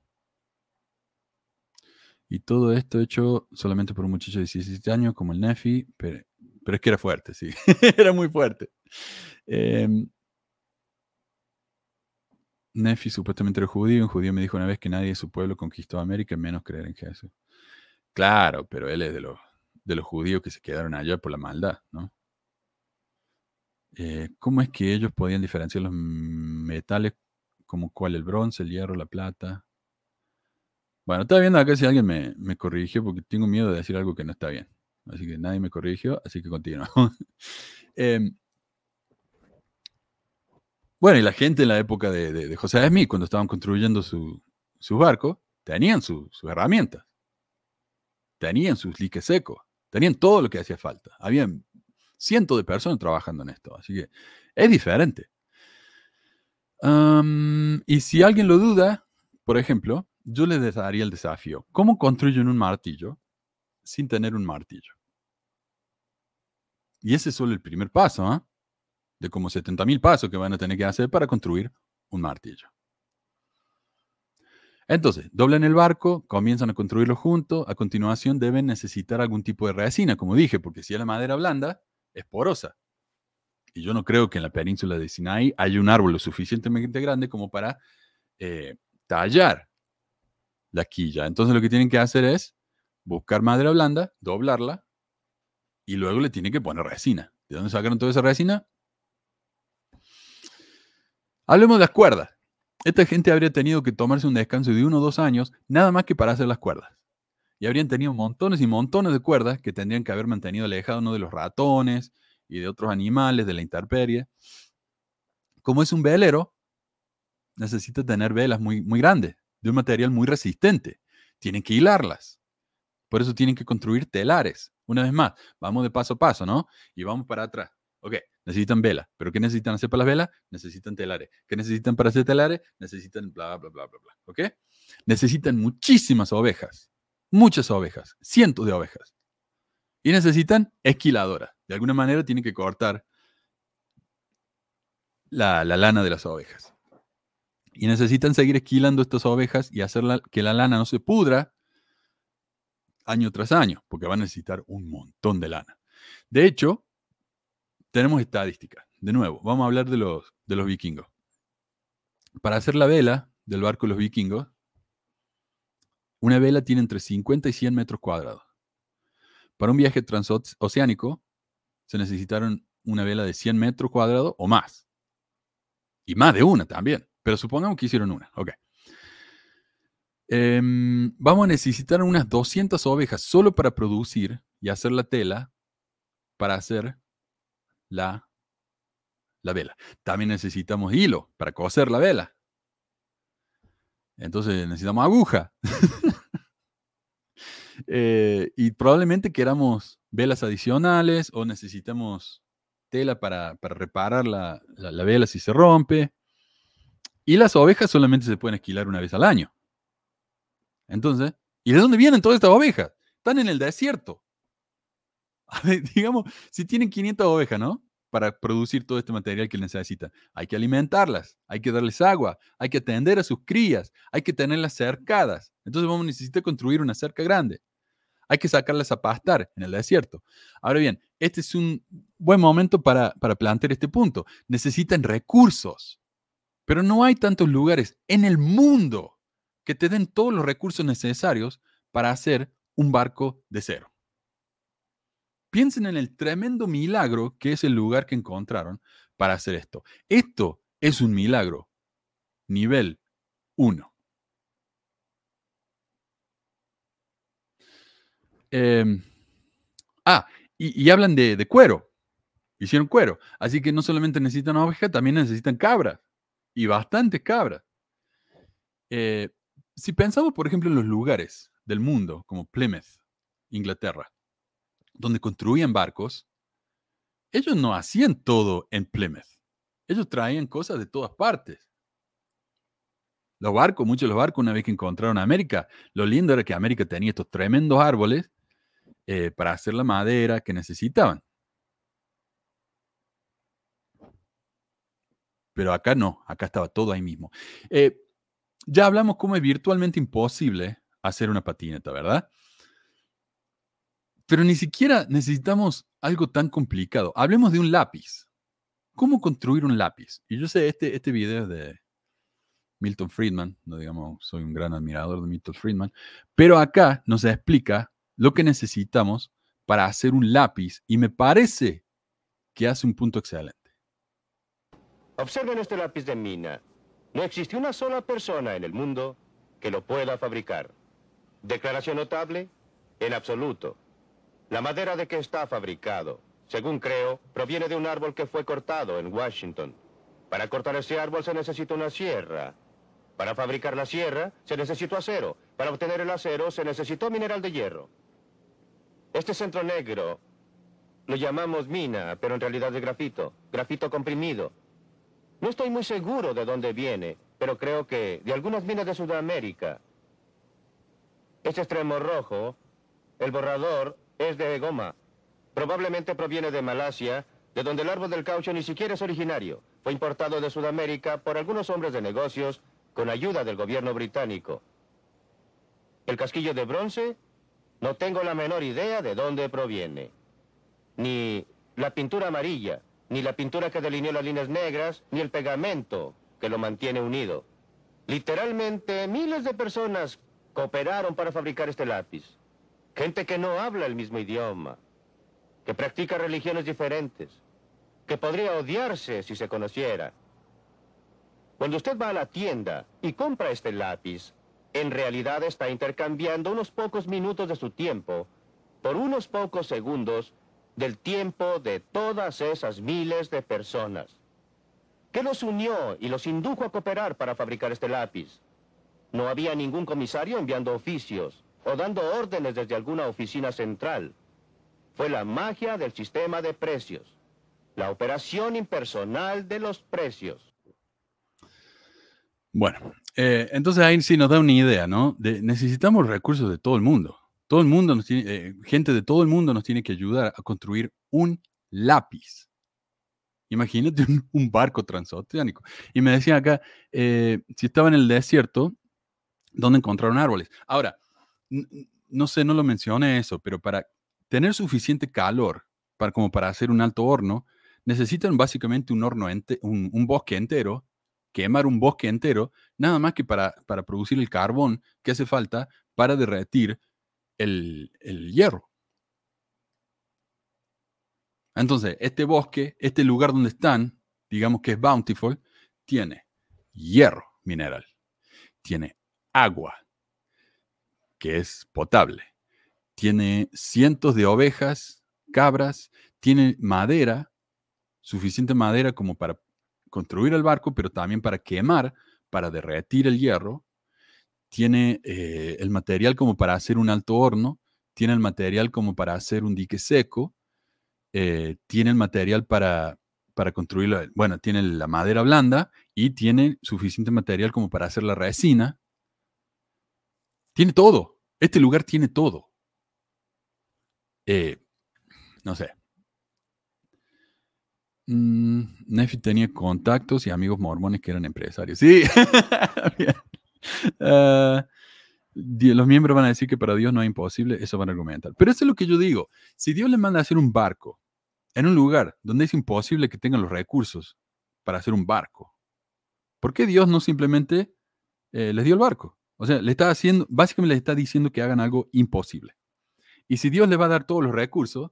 B: Y todo esto hecho solamente por un muchacho de 17 años como el Nefi, pero, pero es que era fuerte, sí. *laughs* era muy fuerte. Em, Nefi supuestamente era judío. Un judío me dijo una vez que nadie de su pueblo conquistó América, menos creer en Jesús. Claro, pero él es de los, de los judíos que se quedaron allá por la maldad, ¿no? Eh, ¿Cómo es que ellos podían diferenciar los metales como cuál? El bronce, el hierro, la plata. Bueno, estaba viendo acá si alguien me, me corrigió porque tengo miedo de decir algo que no está bien. Así que nadie me corrigió, así que continúo. *laughs* Em, bueno, y la gente en la época de, José Smith, cuando estaban construyendo su, su barco, tenían su- sus herramientas, tenían sus liques secos, tenían todo lo que hacía falta. Habían cientos de personas trabajando en esto, así que es diferente. Y si alguien lo duda, por ejemplo, yo les daría el desafío. ¿Cómo construyen un martillo sin tener un martillo? Y ese es solo el primer paso, ¿ah? De como 70.000 pasos que van a tener que hacer para construir un martillo. Entonces, doblan el barco, comienzan a construirlo juntos, a continuación deben necesitar algún tipo de resina, como dije, porque si es la madera blanda, es porosa. Y yo no creo que en la península de Sinai haya un árbol lo suficientemente grande como para eh, tallar la quilla. Entonces lo que tienen que hacer es buscar madera blanda, doblarla y luego le tienen que poner resina. ¿De dónde sacaron toda esa resina? Hablemos de las cuerdas. Esta gente habría tenido que tomarse un descanso de uno o dos años, nada más que para hacer las cuerdas. Y habrían tenido montones y montones de cuerdas que tendrían que haber mantenido alejado uno de los ratones y de otros animales, de la intemperie. Como es un velero, necesita tener velas muy, muy grandes, de un material muy resistente. Tienen que hilarlas. Por eso tienen que construir telares. Una vez más, vamos de paso a paso, ¿no? Y vamos para atrás. Ok, necesitan vela. ¿Pero qué necesitan hacer para las velas? Necesitan telares. ¿Qué necesitan para hacer telares? Necesitan bla, bla, bla, bla, bla. ¿Ok? Necesitan muchísimas ovejas. Muchas ovejas. Cientos de ovejas. Y necesitan esquiladoras. De alguna manera tienen que cortar la, la lana de las ovejas. Y necesitan seguir esquilando estas ovejas y hacer que la lana no se pudra año tras año, porque van a necesitar un montón de lana. De hecho, tenemos estadísticas. De nuevo, vamos a hablar de los, de los vikingos. Para hacer la vela del barco de los vikingos, una vela tiene entre 50 y 100 metros cuadrados. Para un viaje transoceánico, se necesitaron una vela de 100 metros cuadrados o más. Y más de una también. Pero supongamos que hicieron una. Ok. Em, vamos a necesitar unas 200 ovejas solo para producir y hacer la tela para hacer la, la vela. También necesitamos hilo para coser la vela. Entonces necesitamos aguja. *laughs* Eh, y probablemente queramos velas adicionales o necesitamos tela para, reparar la, vela si se rompe. Y las ovejas solamente se pueden esquilar una vez al año. Entonces, ¿y de dónde vienen todas estas ovejas? Están en el desierto. *laughs* digamos, si tienen 500 ovejas, ¿no? Para producir todo este material que necesitan. Hay que alimentarlas, hay que darles agua, hay que atender a sus crías, hay que tenerlas cercadas. Entonces vamos a necesitar construir una cerca grande. Hay que sacarlas a pastar en el desierto. Ahora bien, este es un buen momento para, para plantear este punto. Necesitan recursos. Pero no hay tantos lugares en el mundo que te den todos los recursos necesarios para hacer un barco de cero. Piensen en el tremendo milagro que es el lugar que encontraron para hacer esto. Esto es un milagro. Nivel 1. Em, ah, y, hablan de, de, cuero. Hicieron cuero. Así que no solamente necesitan oveja, también necesitan cabras y bastantes cabras. Eh, si pensamos, por ejemplo, en los lugares del mundo, como Plymouth, Inglaterra, donde construían barcos, ellos no hacían todo en Plymouth. Ellos traían cosas de todas partes. Los barcos, muchos de los barcos, una vez que encontraron América, lo lindo era que América tenía estos tremendos árboles eh, para hacer la madera que necesitaban. Pero acá no, acá estaba todo ahí mismo. Eh, ya hablamos cómo es virtualmente imposible hacer una patineta, ¿verdad? Pero ni siquiera necesitamos algo tan complicado. Hablemos de un lápiz. ¿Cómo construir un lápiz? Y yo sé, este, este video es de Milton Friedman, no digamos, soy un gran admirador de Milton Friedman, pero acá nos explica lo que necesitamos para hacer un lápiz y me parece que hace un punto excelente.
F: Observen este lápiz de mina. No existe una sola persona en el mundo que lo pueda fabricar. Declaración notable, en absoluto. La madera de que está fabricado, según creo, proviene de un árbol que fue cortado en Washington. Para cortar ese árbol se necesita una sierra. Para fabricar la sierra se necesitó acero. Para obtener el acero se necesitó mineral de hierro. Este centro negro lo llamamos mina, pero en realidad es grafito. Grafito comprimido. No estoy muy seguro de dónde viene, pero creo que de algunas minas de Sudamérica. Este extremo rojo, el borrador, es de goma. Probablemente proviene de Malasia, de donde el árbol del caucho ni siquiera es originario. Fue importado de Sudamérica por algunos hombres de negocios con ayuda del gobierno británico. El casquillo de bronce, no tengo la menor idea de dónde proviene. Ni la pintura amarilla, ni la pintura que delineó las líneas negras, ni el pegamento que lo mantiene unido. Literalmente, miles de personas cooperaron para fabricar este lápiz. Gente que no habla el mismo idioma, que practica religiones diferentes, que podría odiarse si se conociera. Cuando usted va a la tienda y compra este lápiz, en realidad está intercambiando unos pocos minutos de su tiempo por unos pocos segundos del tiempo de todas esas miles de personas. ¿Qué los unió y los indujo a cooperar para fabricar este lápiz? No había ningún comisario enviando oficios o dando órdenes desde alguna oficina central. Fue la magia del sistema de precios, la operación impersonal de los precios.
B: Bueno, eh, entonces ahí sí nos da una idea, ¿no? Necesitamos recursos de todo el mundo. Todo el mundo nos tiene, eh, gente de todo el mundo nos tiene que ayudar a construir un lápiz. Imagínate *laughs* un, barco transoceánico. Y me decían acá, eh, si estaba en el desierto, ¿dónde encontraron árboles? Ahora, no sé, no lo mencioné eso, pero para tener suficiente calor para, como para hacer un alto horno, necesitan básicamente un horno, un, bosque entero, quemar un bosque entero, nada más que para, para producir el carbón que hace falta para derretir el, el hierro. Entonces, este bosque, este lugar donde están, digamos que es Bountiful, tiene hierro mineral, tiene agua, que es potable, tiene cientos de ovejas, cabras, tiene madera, suficiente madera como para construir el barco, pero también para quemar, para derretir el hierro, tiene eh, el material como para hacer un alto horno, tiene el material como para hacer un dique seco, eh, tiene el material para, para construir, bueno, tiene la madera blanda y tiene suficiente material como para hacer la resina. Tiene todo. Este lugar tiene todo. Eh, no sé. Mm, Nefi tenía contactos y amigos mormones que eran empresarios. Sí. *laughs* Ah, los miembros van a decir que para Dios no es imposible, eso van a argumentar. Pero eso es lo que yo digo. Si Dios le manda a hacer un barco en un lugar donde es imposible que tengan los recursos para hacer un barco, ¿por qué Dios no simplemente eh, les dio el barco? O sea, le está haciendo, básicamente les está diciendo que hagan algo imposible. Y si Dios les va a dar todos los recursos,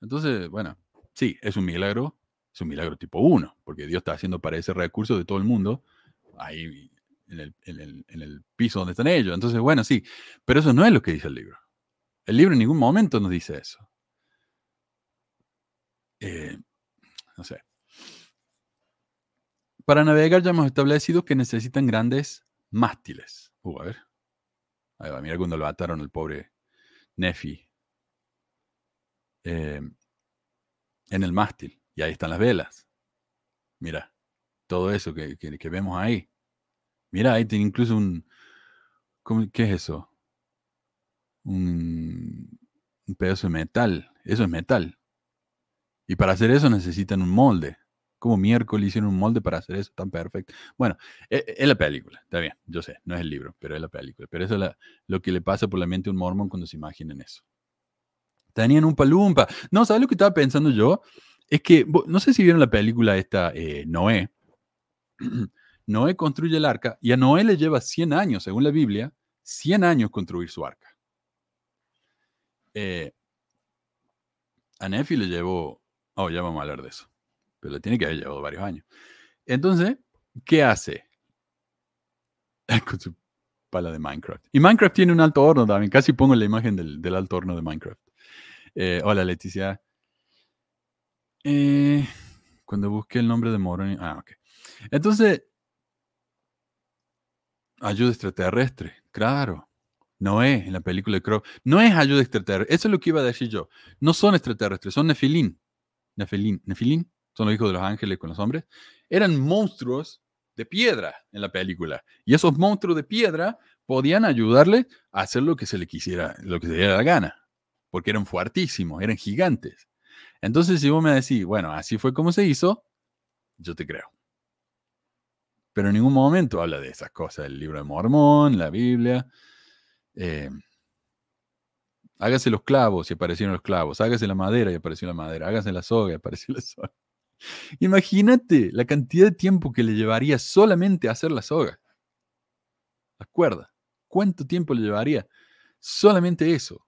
B: entonces, bueno, sí, es un milagro, es un milagro tipo uno, porque Dios está haciendo para ese recurso de todo el mundo ahí en el, en el piso donde están ellos. Entonces, bueno, sí, pero eso no es lo que dice el libro. El libro en ningún momento nos dice eso. Eh, no sé. Para navegar ya hemos establecido que necesitan grandes mástiles. Uh, a ver. Ahí mira cuando lo ataron al pobre Nefi. Eh, en el mástil. Y ahí están las velas. Mira, todo eso que, vemos ahí. Mira, ahí tiene incluso un... ¿Qué es eso? Un, un pedazo de metal. Eso es metal. Y para hacer eso necesitan un molde. Como miércoles hicieron un molde para hacer eso tan perfecto. Bueno, e, e, es, la película, está bien, yo sé, no es el libro, pero es la película. Pero eso es lo que le pasa por la mente a un mormón cuando se imaginen eso. Tenían un palumpa. No, ¿sabes lo que estaba pensando yo? Es que, no sé si vieron la película esta, eh, Noé. *clears throat* Noé construye el arca y a Noé le lleva 100 años, según la Biblia, 100 años construir su arca. Eh, a Nefi le llevó Oh, ya vamos a hablar de eso. Pero le tiene que haber llevado varios años. Entonces, ¿qué hace? *laughs* Con su pala de Minecraft. Y Minecraft tiene un alto horno también. Casi pongo la imagen del, alto horno de Minecraft. Eh, hola, Leticia. Eh, cuando busqué el nombre de Moroni. Ah, ok. Entonces, ayuda extraterrestre. Claro. Noé en la película de Crow. No es ayuda extraterrestre. Eso es lo que iba a decir yo. No son extraterrestres, son nefilín. Nefilín, son los hijos de los ángeles con los hombres, eran monstruos de piedra en la película. Y esos monstruos de piedra podían ayudarle a hacer lo que se le quisiera, lo que se le diera la gana, porque eran fuertísimos, eran gigantes. Entonces, si vos me decís, bueno, así fue como se hizo, yo te creo. Pero en ningún momento habla de esas cosas, el libro de Mormón, la Biblia. Eh, hágase los clavos y aparecieron los clavos. Hágase la madera y apareció la madera. Hágase la soga y apareció la *laughs* soga. Imagínate la cantidad de tiempo que le llevaría solamente a hacer la soga. Las cuerdas. ¿Cuánto tiempo le llevaría? Solamente eso.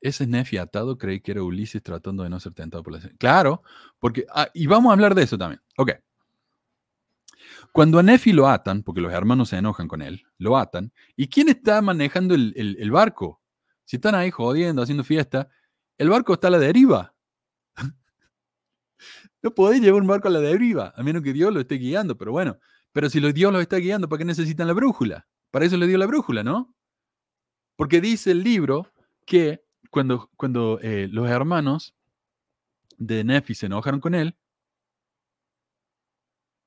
B: Ese es Nefi atado, creí que era Ulises tratando de no ser tentado por la... Claro, porque... ah, y vamos a hablar de eso también. Ok. Cuando a Nefi lo atan, porque los hermanos se enojan con él, lo atan, ¿y quién está manejando el, barco? Si están ahí jodiendo, haciendo fiesta, el barco está a la deriva. *laughs* no podéis llevar un barco a la deriva, a menos que Dios lo esté guiando, pero bueno. Pero si Dios lo está guiando, ¿para qué necesitan la brújula? Para eso le dio la brújula, ¿no? Porque dice el libro que cuando, cuando eh, los hermanos de Nefi se enojaron con él,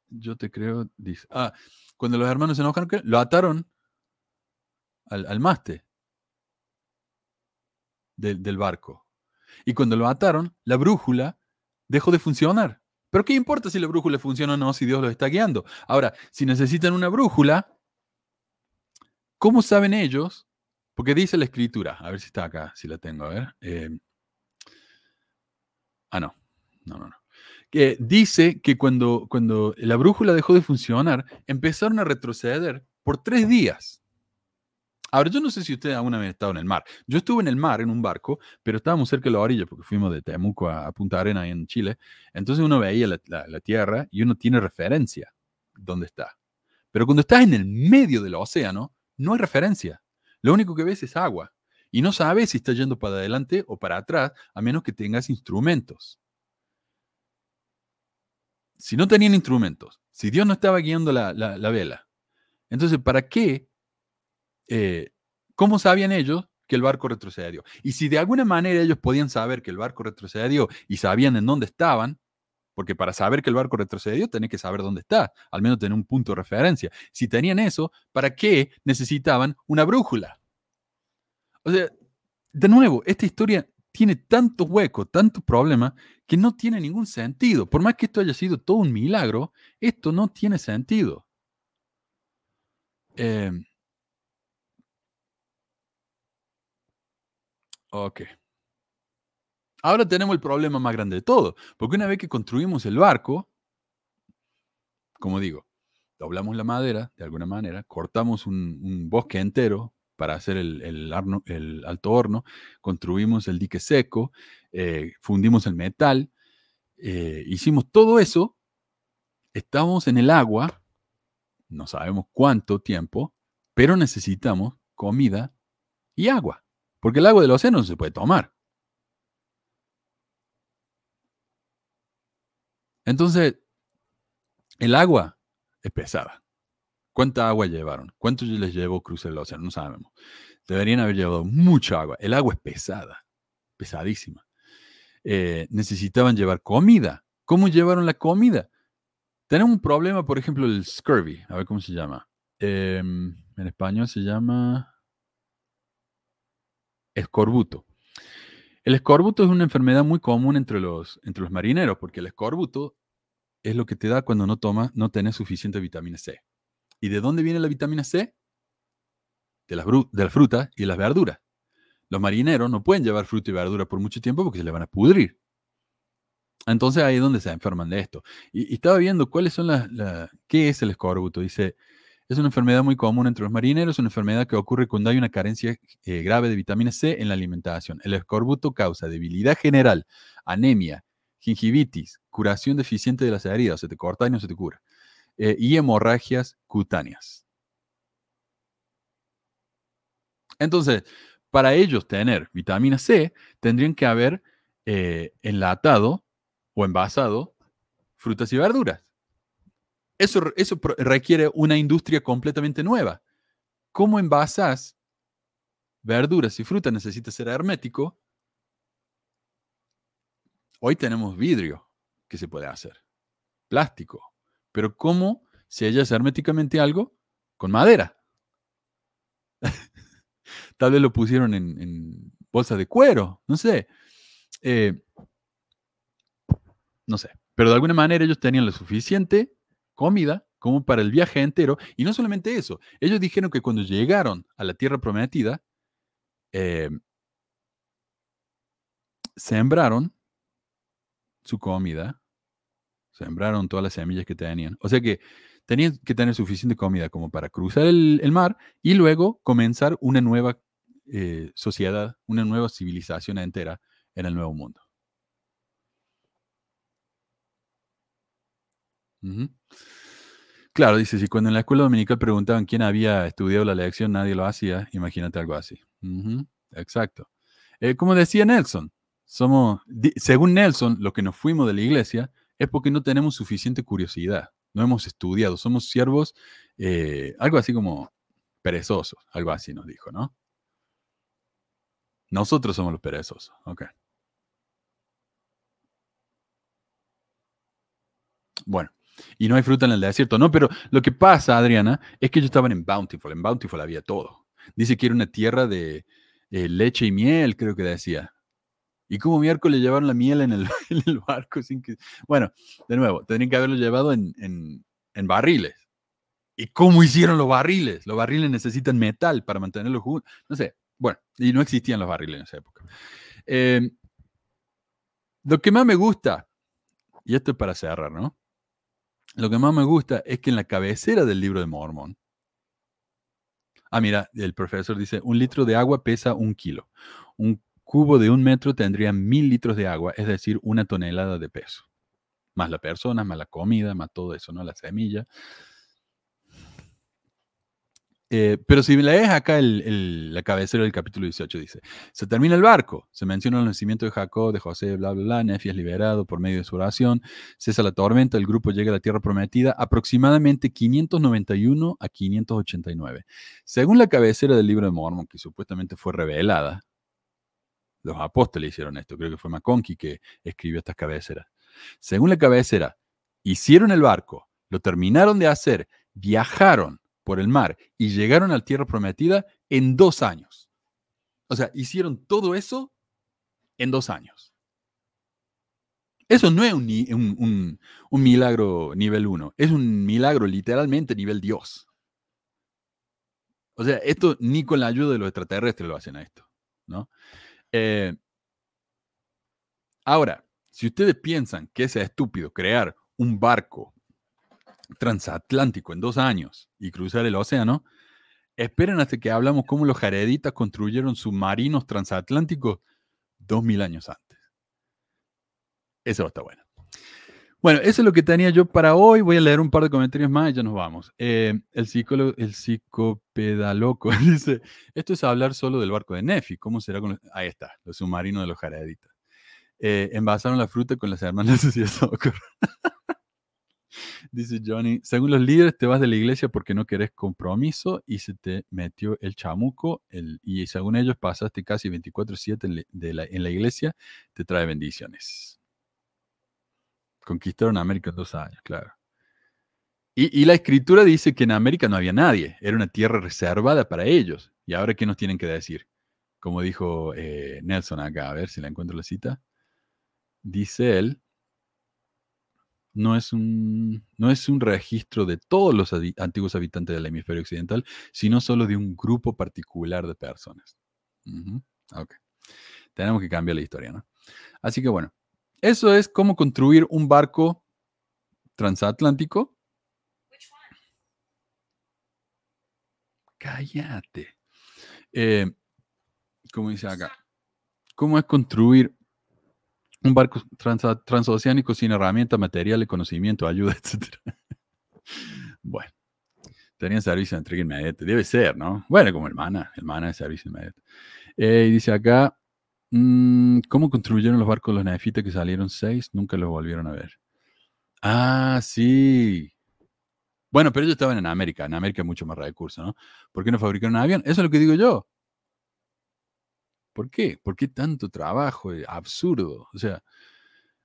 B: yo te creo, dice, ah, cuando los hermanos se enojaron con él, lo ataron al, al máste del, del barco. Y cuando lo ataron, la brújula dejó de funcionar. Pero ¿qué importa si la brújula funciona o no si Dios los está guiando? Ahora, si necesitan una brújula, ¿cómo saben ellos? Porque dice la escritura, a ver si está acá, si la tengo, a ver. eh, ah, no, no, no, no. Que dice que cuando, cuando la brújula dejó de funcionar, empezaron a retroceder por tres días. Ahora, yo no sé si usted alguna vez ha estado en el mar. Yo estuve en el mar en un barco, pero estábamos cerca de la orilla porque fuimos de Temuco a, Punta Arena en Chile. Entonces uno veía la, la- la tierra y uno tiene referencia dónde está. Pero cuando estás en el medio del océano, no hay referencia. Lo único que ves es agua. Y no sabes si está yendo para adelante o para atrás, a menos que tengas instrumentos. Si no tenían instrumentos, si Dios no estaba guiando la, la- la vela, entonces, ¿para qué? eh, ¿Cómo sabían ellos que el barco retrocedió? Y si de alguna manera ellos podían saber que el barco retrocedió y sabían en dónde estaban, porque para saber que el barco retrocedió tenés que saber dónde está, al menos tener un punto de referencia. Si tenían eso, ¿para qué necesitaban una brújula? O sea, de nuevo, esta historia tiene tantos huecos, tantos problemas, que no tiene ningún sentido. Por más que esto haya sido todo un milagro, esto no tiene sentido. Eh, ok. Ahora tenemos el problema más grande de todo, porque una vez que construimos el barco, como digo, doblamos la madera de alguna manera, cortamos un, bosque entero para hacer el alto horno, construimos el dique seco, eh, fundimos el metal, eh, hicimos todo eso, estamos en el agua, no sabemos cuánto tiempo, pero necesitamos comida y agua, porque el agua del océano no se puede tomar. Entonces, el agua es pesada. ¿Cuánta agua llevaron? ¿Cuánto les llevó cruzar el océano? No sabemos. Deberían haber llevado mucha agua. El agua es pesada, pesadísima. Eh, necesitaban llevar comida. ¿Cómo llevaron la comida? Tenemos un problema, por ejemplo, el scurvy. A ver cómo se llama. Em, en español se llama escorbuto. El escorbuto es una enfermedad muy común entre los, entre los marineros, porque el escorbuto es lo que te da cuando no tomas, no tenés suficiente vitamina C. ¿Y de dónde viene la vitamina C? De las, frutas y las verduras. Los marineros no pueden llevar fruta y verdura por mucho tiempo porque se le van a pudrir. Entonces ahí es donde se enferman de esto. Y, y estaba viendo cuáles son las, la- qué es el escorbuto. Dice, es una enfermedad muy común entre los marineros, una enfermedad que ocurre cuando hay una carencia eh, grave de vitamina C en la alimentación. El escorbuto causa debilidad general, anemia, gingivitis, curación deficiente de las heridas, se te corta y no se te cura, eh, y hemorragias cutáneas. Entonces, para ellos tener vitamina C, tendrían que haber eh, enlatado o envasado frutas y verduras. Eso, eso requiere una industria completamente nueva. ¿Cómo envasas verduras y frutas? Necesita ser hermético. Hoy tenemos vidrio que se puede hacer, plástico. Pero ¿cómo sellas herméticamente algo? Con madera. *laughs* Tal vez lo pusieron en, en bolsa de cuero, no sé. Eh, no sé. Pero de alguna manera ellos tenían la suficiente comida como para el viaje entero. Y no solamente eso, ellos dijeron que cuando llegaron a la tierra prometida, eh, sembraron su comida, sembraron todas las semillas que tenían. O sea que tenían que tener suficiente comida como para cruzar el, mar y luego comenzar una nueva eh, sociedad, una nueva civilización entera en el nuevo mundo. Claro, dice, si cuando en la escuela dominical preguntaban quién había estudiado la lección, nadie lo hacía, imagínate algo así. Exacto. Eh, como decía Nelson, somos, según Nelson, lo que nos fuimos de la iglesia es porque no tenemos suficiente curiosidad, no hemos estudiado, somos siervos, eh, algo así como perezosos, algo así nos dijo, ¿no? Nosotros somos los perezosos, ok. Bueno, y no hay fruta en el desierto, no, pero lo que pasa, Adriana, es que ellos estaban en Bountiful, en Bountiful había todo. Dice que era una tierra de eh, leche y miel, creo que decía. Y como miércoles llevaron la miel en el, *laughs* en el barco sin que... Bueno, de nuevo, tendrían que haberlo llevado en, en- en barriles. ¿Y cómo hicieron los barriles? Los barriles necesitan metal para mantenerlos juntos. No sé. Bueno, y no existían los barriles en esa época. Eh, lo que más me gusta, y esto es para cerrar, ¿no? Lo que más me gusta es que en la cabecera del libro de Mormón, ah, mira, el profesor dice, un litro de agua pesa un kilo. Un cubo de un metro tendría mil litros de agua, es decir, una tonelada de peso. Más la persona, más la comida, más todo eso, ¿no? La semilla. Eh, pero si lees acá el- la cabecera del capítulo 18, dice, se termina el barco, se menciona el nacimiento de Jacob, de José, bla, bla, bla, Nefi es liberado por medio de su oración, cesa la tormenta, el grupo llega a la tierra prometida, aproximadamente 591 a 589. Según la cabecera del libro de Mormon, que supuestamente fue revelada, los apóstoles hicieron esto, creo que fue McConkie que escribió estas cabeceras. Según la cabecera, hicieron el barco, lo terminaron de hacer, viajaron por el mar y llegaron a la tierra prometida en dos años. O sea, hicieron todo eso en dos años. Eso no es un, un- un milagro nivel 1, es un milagro literalmente nivel Dios. O sea, esto ni con la ayuda de los extraterrestres lo hacen a esto, ¿no? Eh, ahora, si ustedes piensan que es estúpido crear un barco transatlántico en dos años y cruzar el océano, esperen hasta que hablamos cómo los jareditas construyeron submarinos transatlánticos dos mil años antes. Eso está bueno. Bueno, eso es lo que tenía yo para hoy. Voy a leer un par de comentarios más y ya nos vamos. Eh, el psicólogo, el psicopedaloco *laughs* dice, esto es hablar solo del barco de Nefi. ¿Cómo será con. Ahí está, los submarinos de los jareditas. Eh, envasaron la fruta con las hermanas de Socorro. *laughs* *laughs* Dice Johnny, según los líderes te vas de la iglesia porque no querés compromiso y se te metió el chamuco el- y según ellos pasaste casi 24/7 en, la- iglesia, te trae bendiciones. Conquistaron América en dos años, claro. Y, y la escritura dice que en América no había nadie, era una tierra reservada para ellos. ¿Y ahora qué nos tienen que decir? Como dijo eh, Nelson acá, a ver si la encuentro la cita. Dice él, no es un, no es un registro de todos los antiguos habitantes del hemisferio occidental, sino solo de un grupo particular de personas. Ok. Tenemos que cambiar la historia, ¿no? Así que bueno, eso es cómo construir un barco transatlántico. Cállate. Eh, ¿Cómo dice acá? ¿Cómo es construir un barco transoceánico sin herramientas, materiales, conocimiento, ayuda, *laughs* etcétera? bueno, tenían servicio de entrega inmediata. Debe ser, ¿no? Bueno, como el mana, el mana de servicio inmediato. Eh, y dice acá, mm, ¿cómo construyeron los barcos los nefitas que salieron seis? Nunca los volvieron a ver. Ah, sí. Bueno, pero ellos estaban en América. En América hay mucho más recursos, ¿no? ¿Por qué no fabricaron un avión? Eso es lo que digo yo. ¿Por qué? ¿Por qué tanto trabajo? eh, Absurdo. O sea,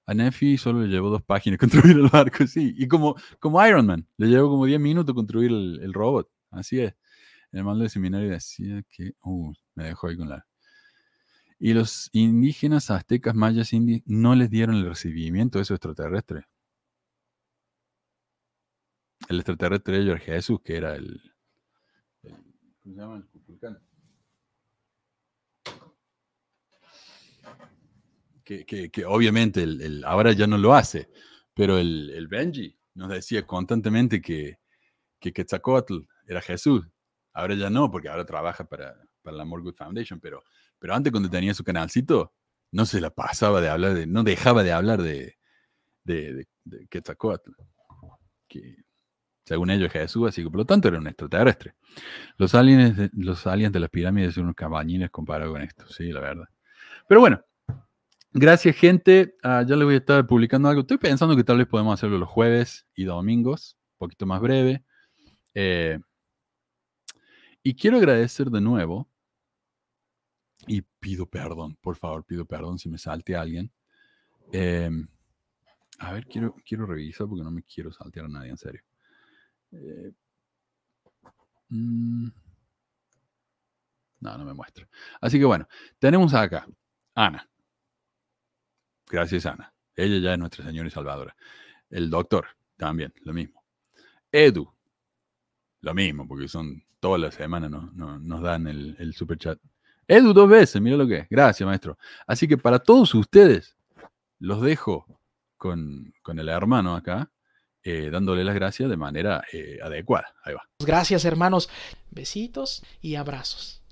B: a Nefi solo le llevó dos páginas *laughs* construir el barco, sí. Y como, como Iron Man, le llevó como 10 minutos construir el, robot. Así es. El manual de seminario decía que... Uh, me dejó ahí con la... Y los indígenas aztecas, mayas, indios, no les dieron el recibimiento de esos extraterrestres. el extraterrestre de ellos Jesús, que era el, el- ¿cómo se llama? El Que, obviamente el, ahora ya no lo hace, pero el, Benji nos decía constantemente que, que Quetzalcoatl era Jesús. Ahora ya no, porque ahora trabaja para, para la More Good Foundation, pero, pero antes cuando tenía su canalcito, no se la pasaba de hablar, de, no dejaba de hablar de, de, de, de Quetzalcóatl, que según ellos es Jesús, así que por lo tanto era un extraterrestre. Los aliens los aliens de las pirámides son unos cabañines comparados con esto, sí, la verdad. Pero bueno, gracias gente, Ah, ya les voy a estar publicando algo. Estoy pensando que tal vez podemos hacerlo los jueves y domingos, un poquito más breve. Eh, y quiero agradecer de nuevo, y pido perdón, por favor, pido perdón si me salte alguien. Em, a ver, quiero, quiero revisar porque no me quiero saltear a nadie, en serio. Eh, mm, no, no me muestra. Así que bueno, tenemos acá Ana. Gracias, Ana. Ella ya es nuestra señora y salvadora. El doctor, también, lo mismo. Edu, lo mismo, porque son todas las semanas nos, nos- dan el, el super chat. Edu dos veces, mira lo que es. Gracias, maestro. Así que para todos ustedes, los dejo con, con el hermano acá, eh, dándole las gracias de manera eh, adecuada. Ahí va.
G: Gracias hermanos. Besitos y abrazos.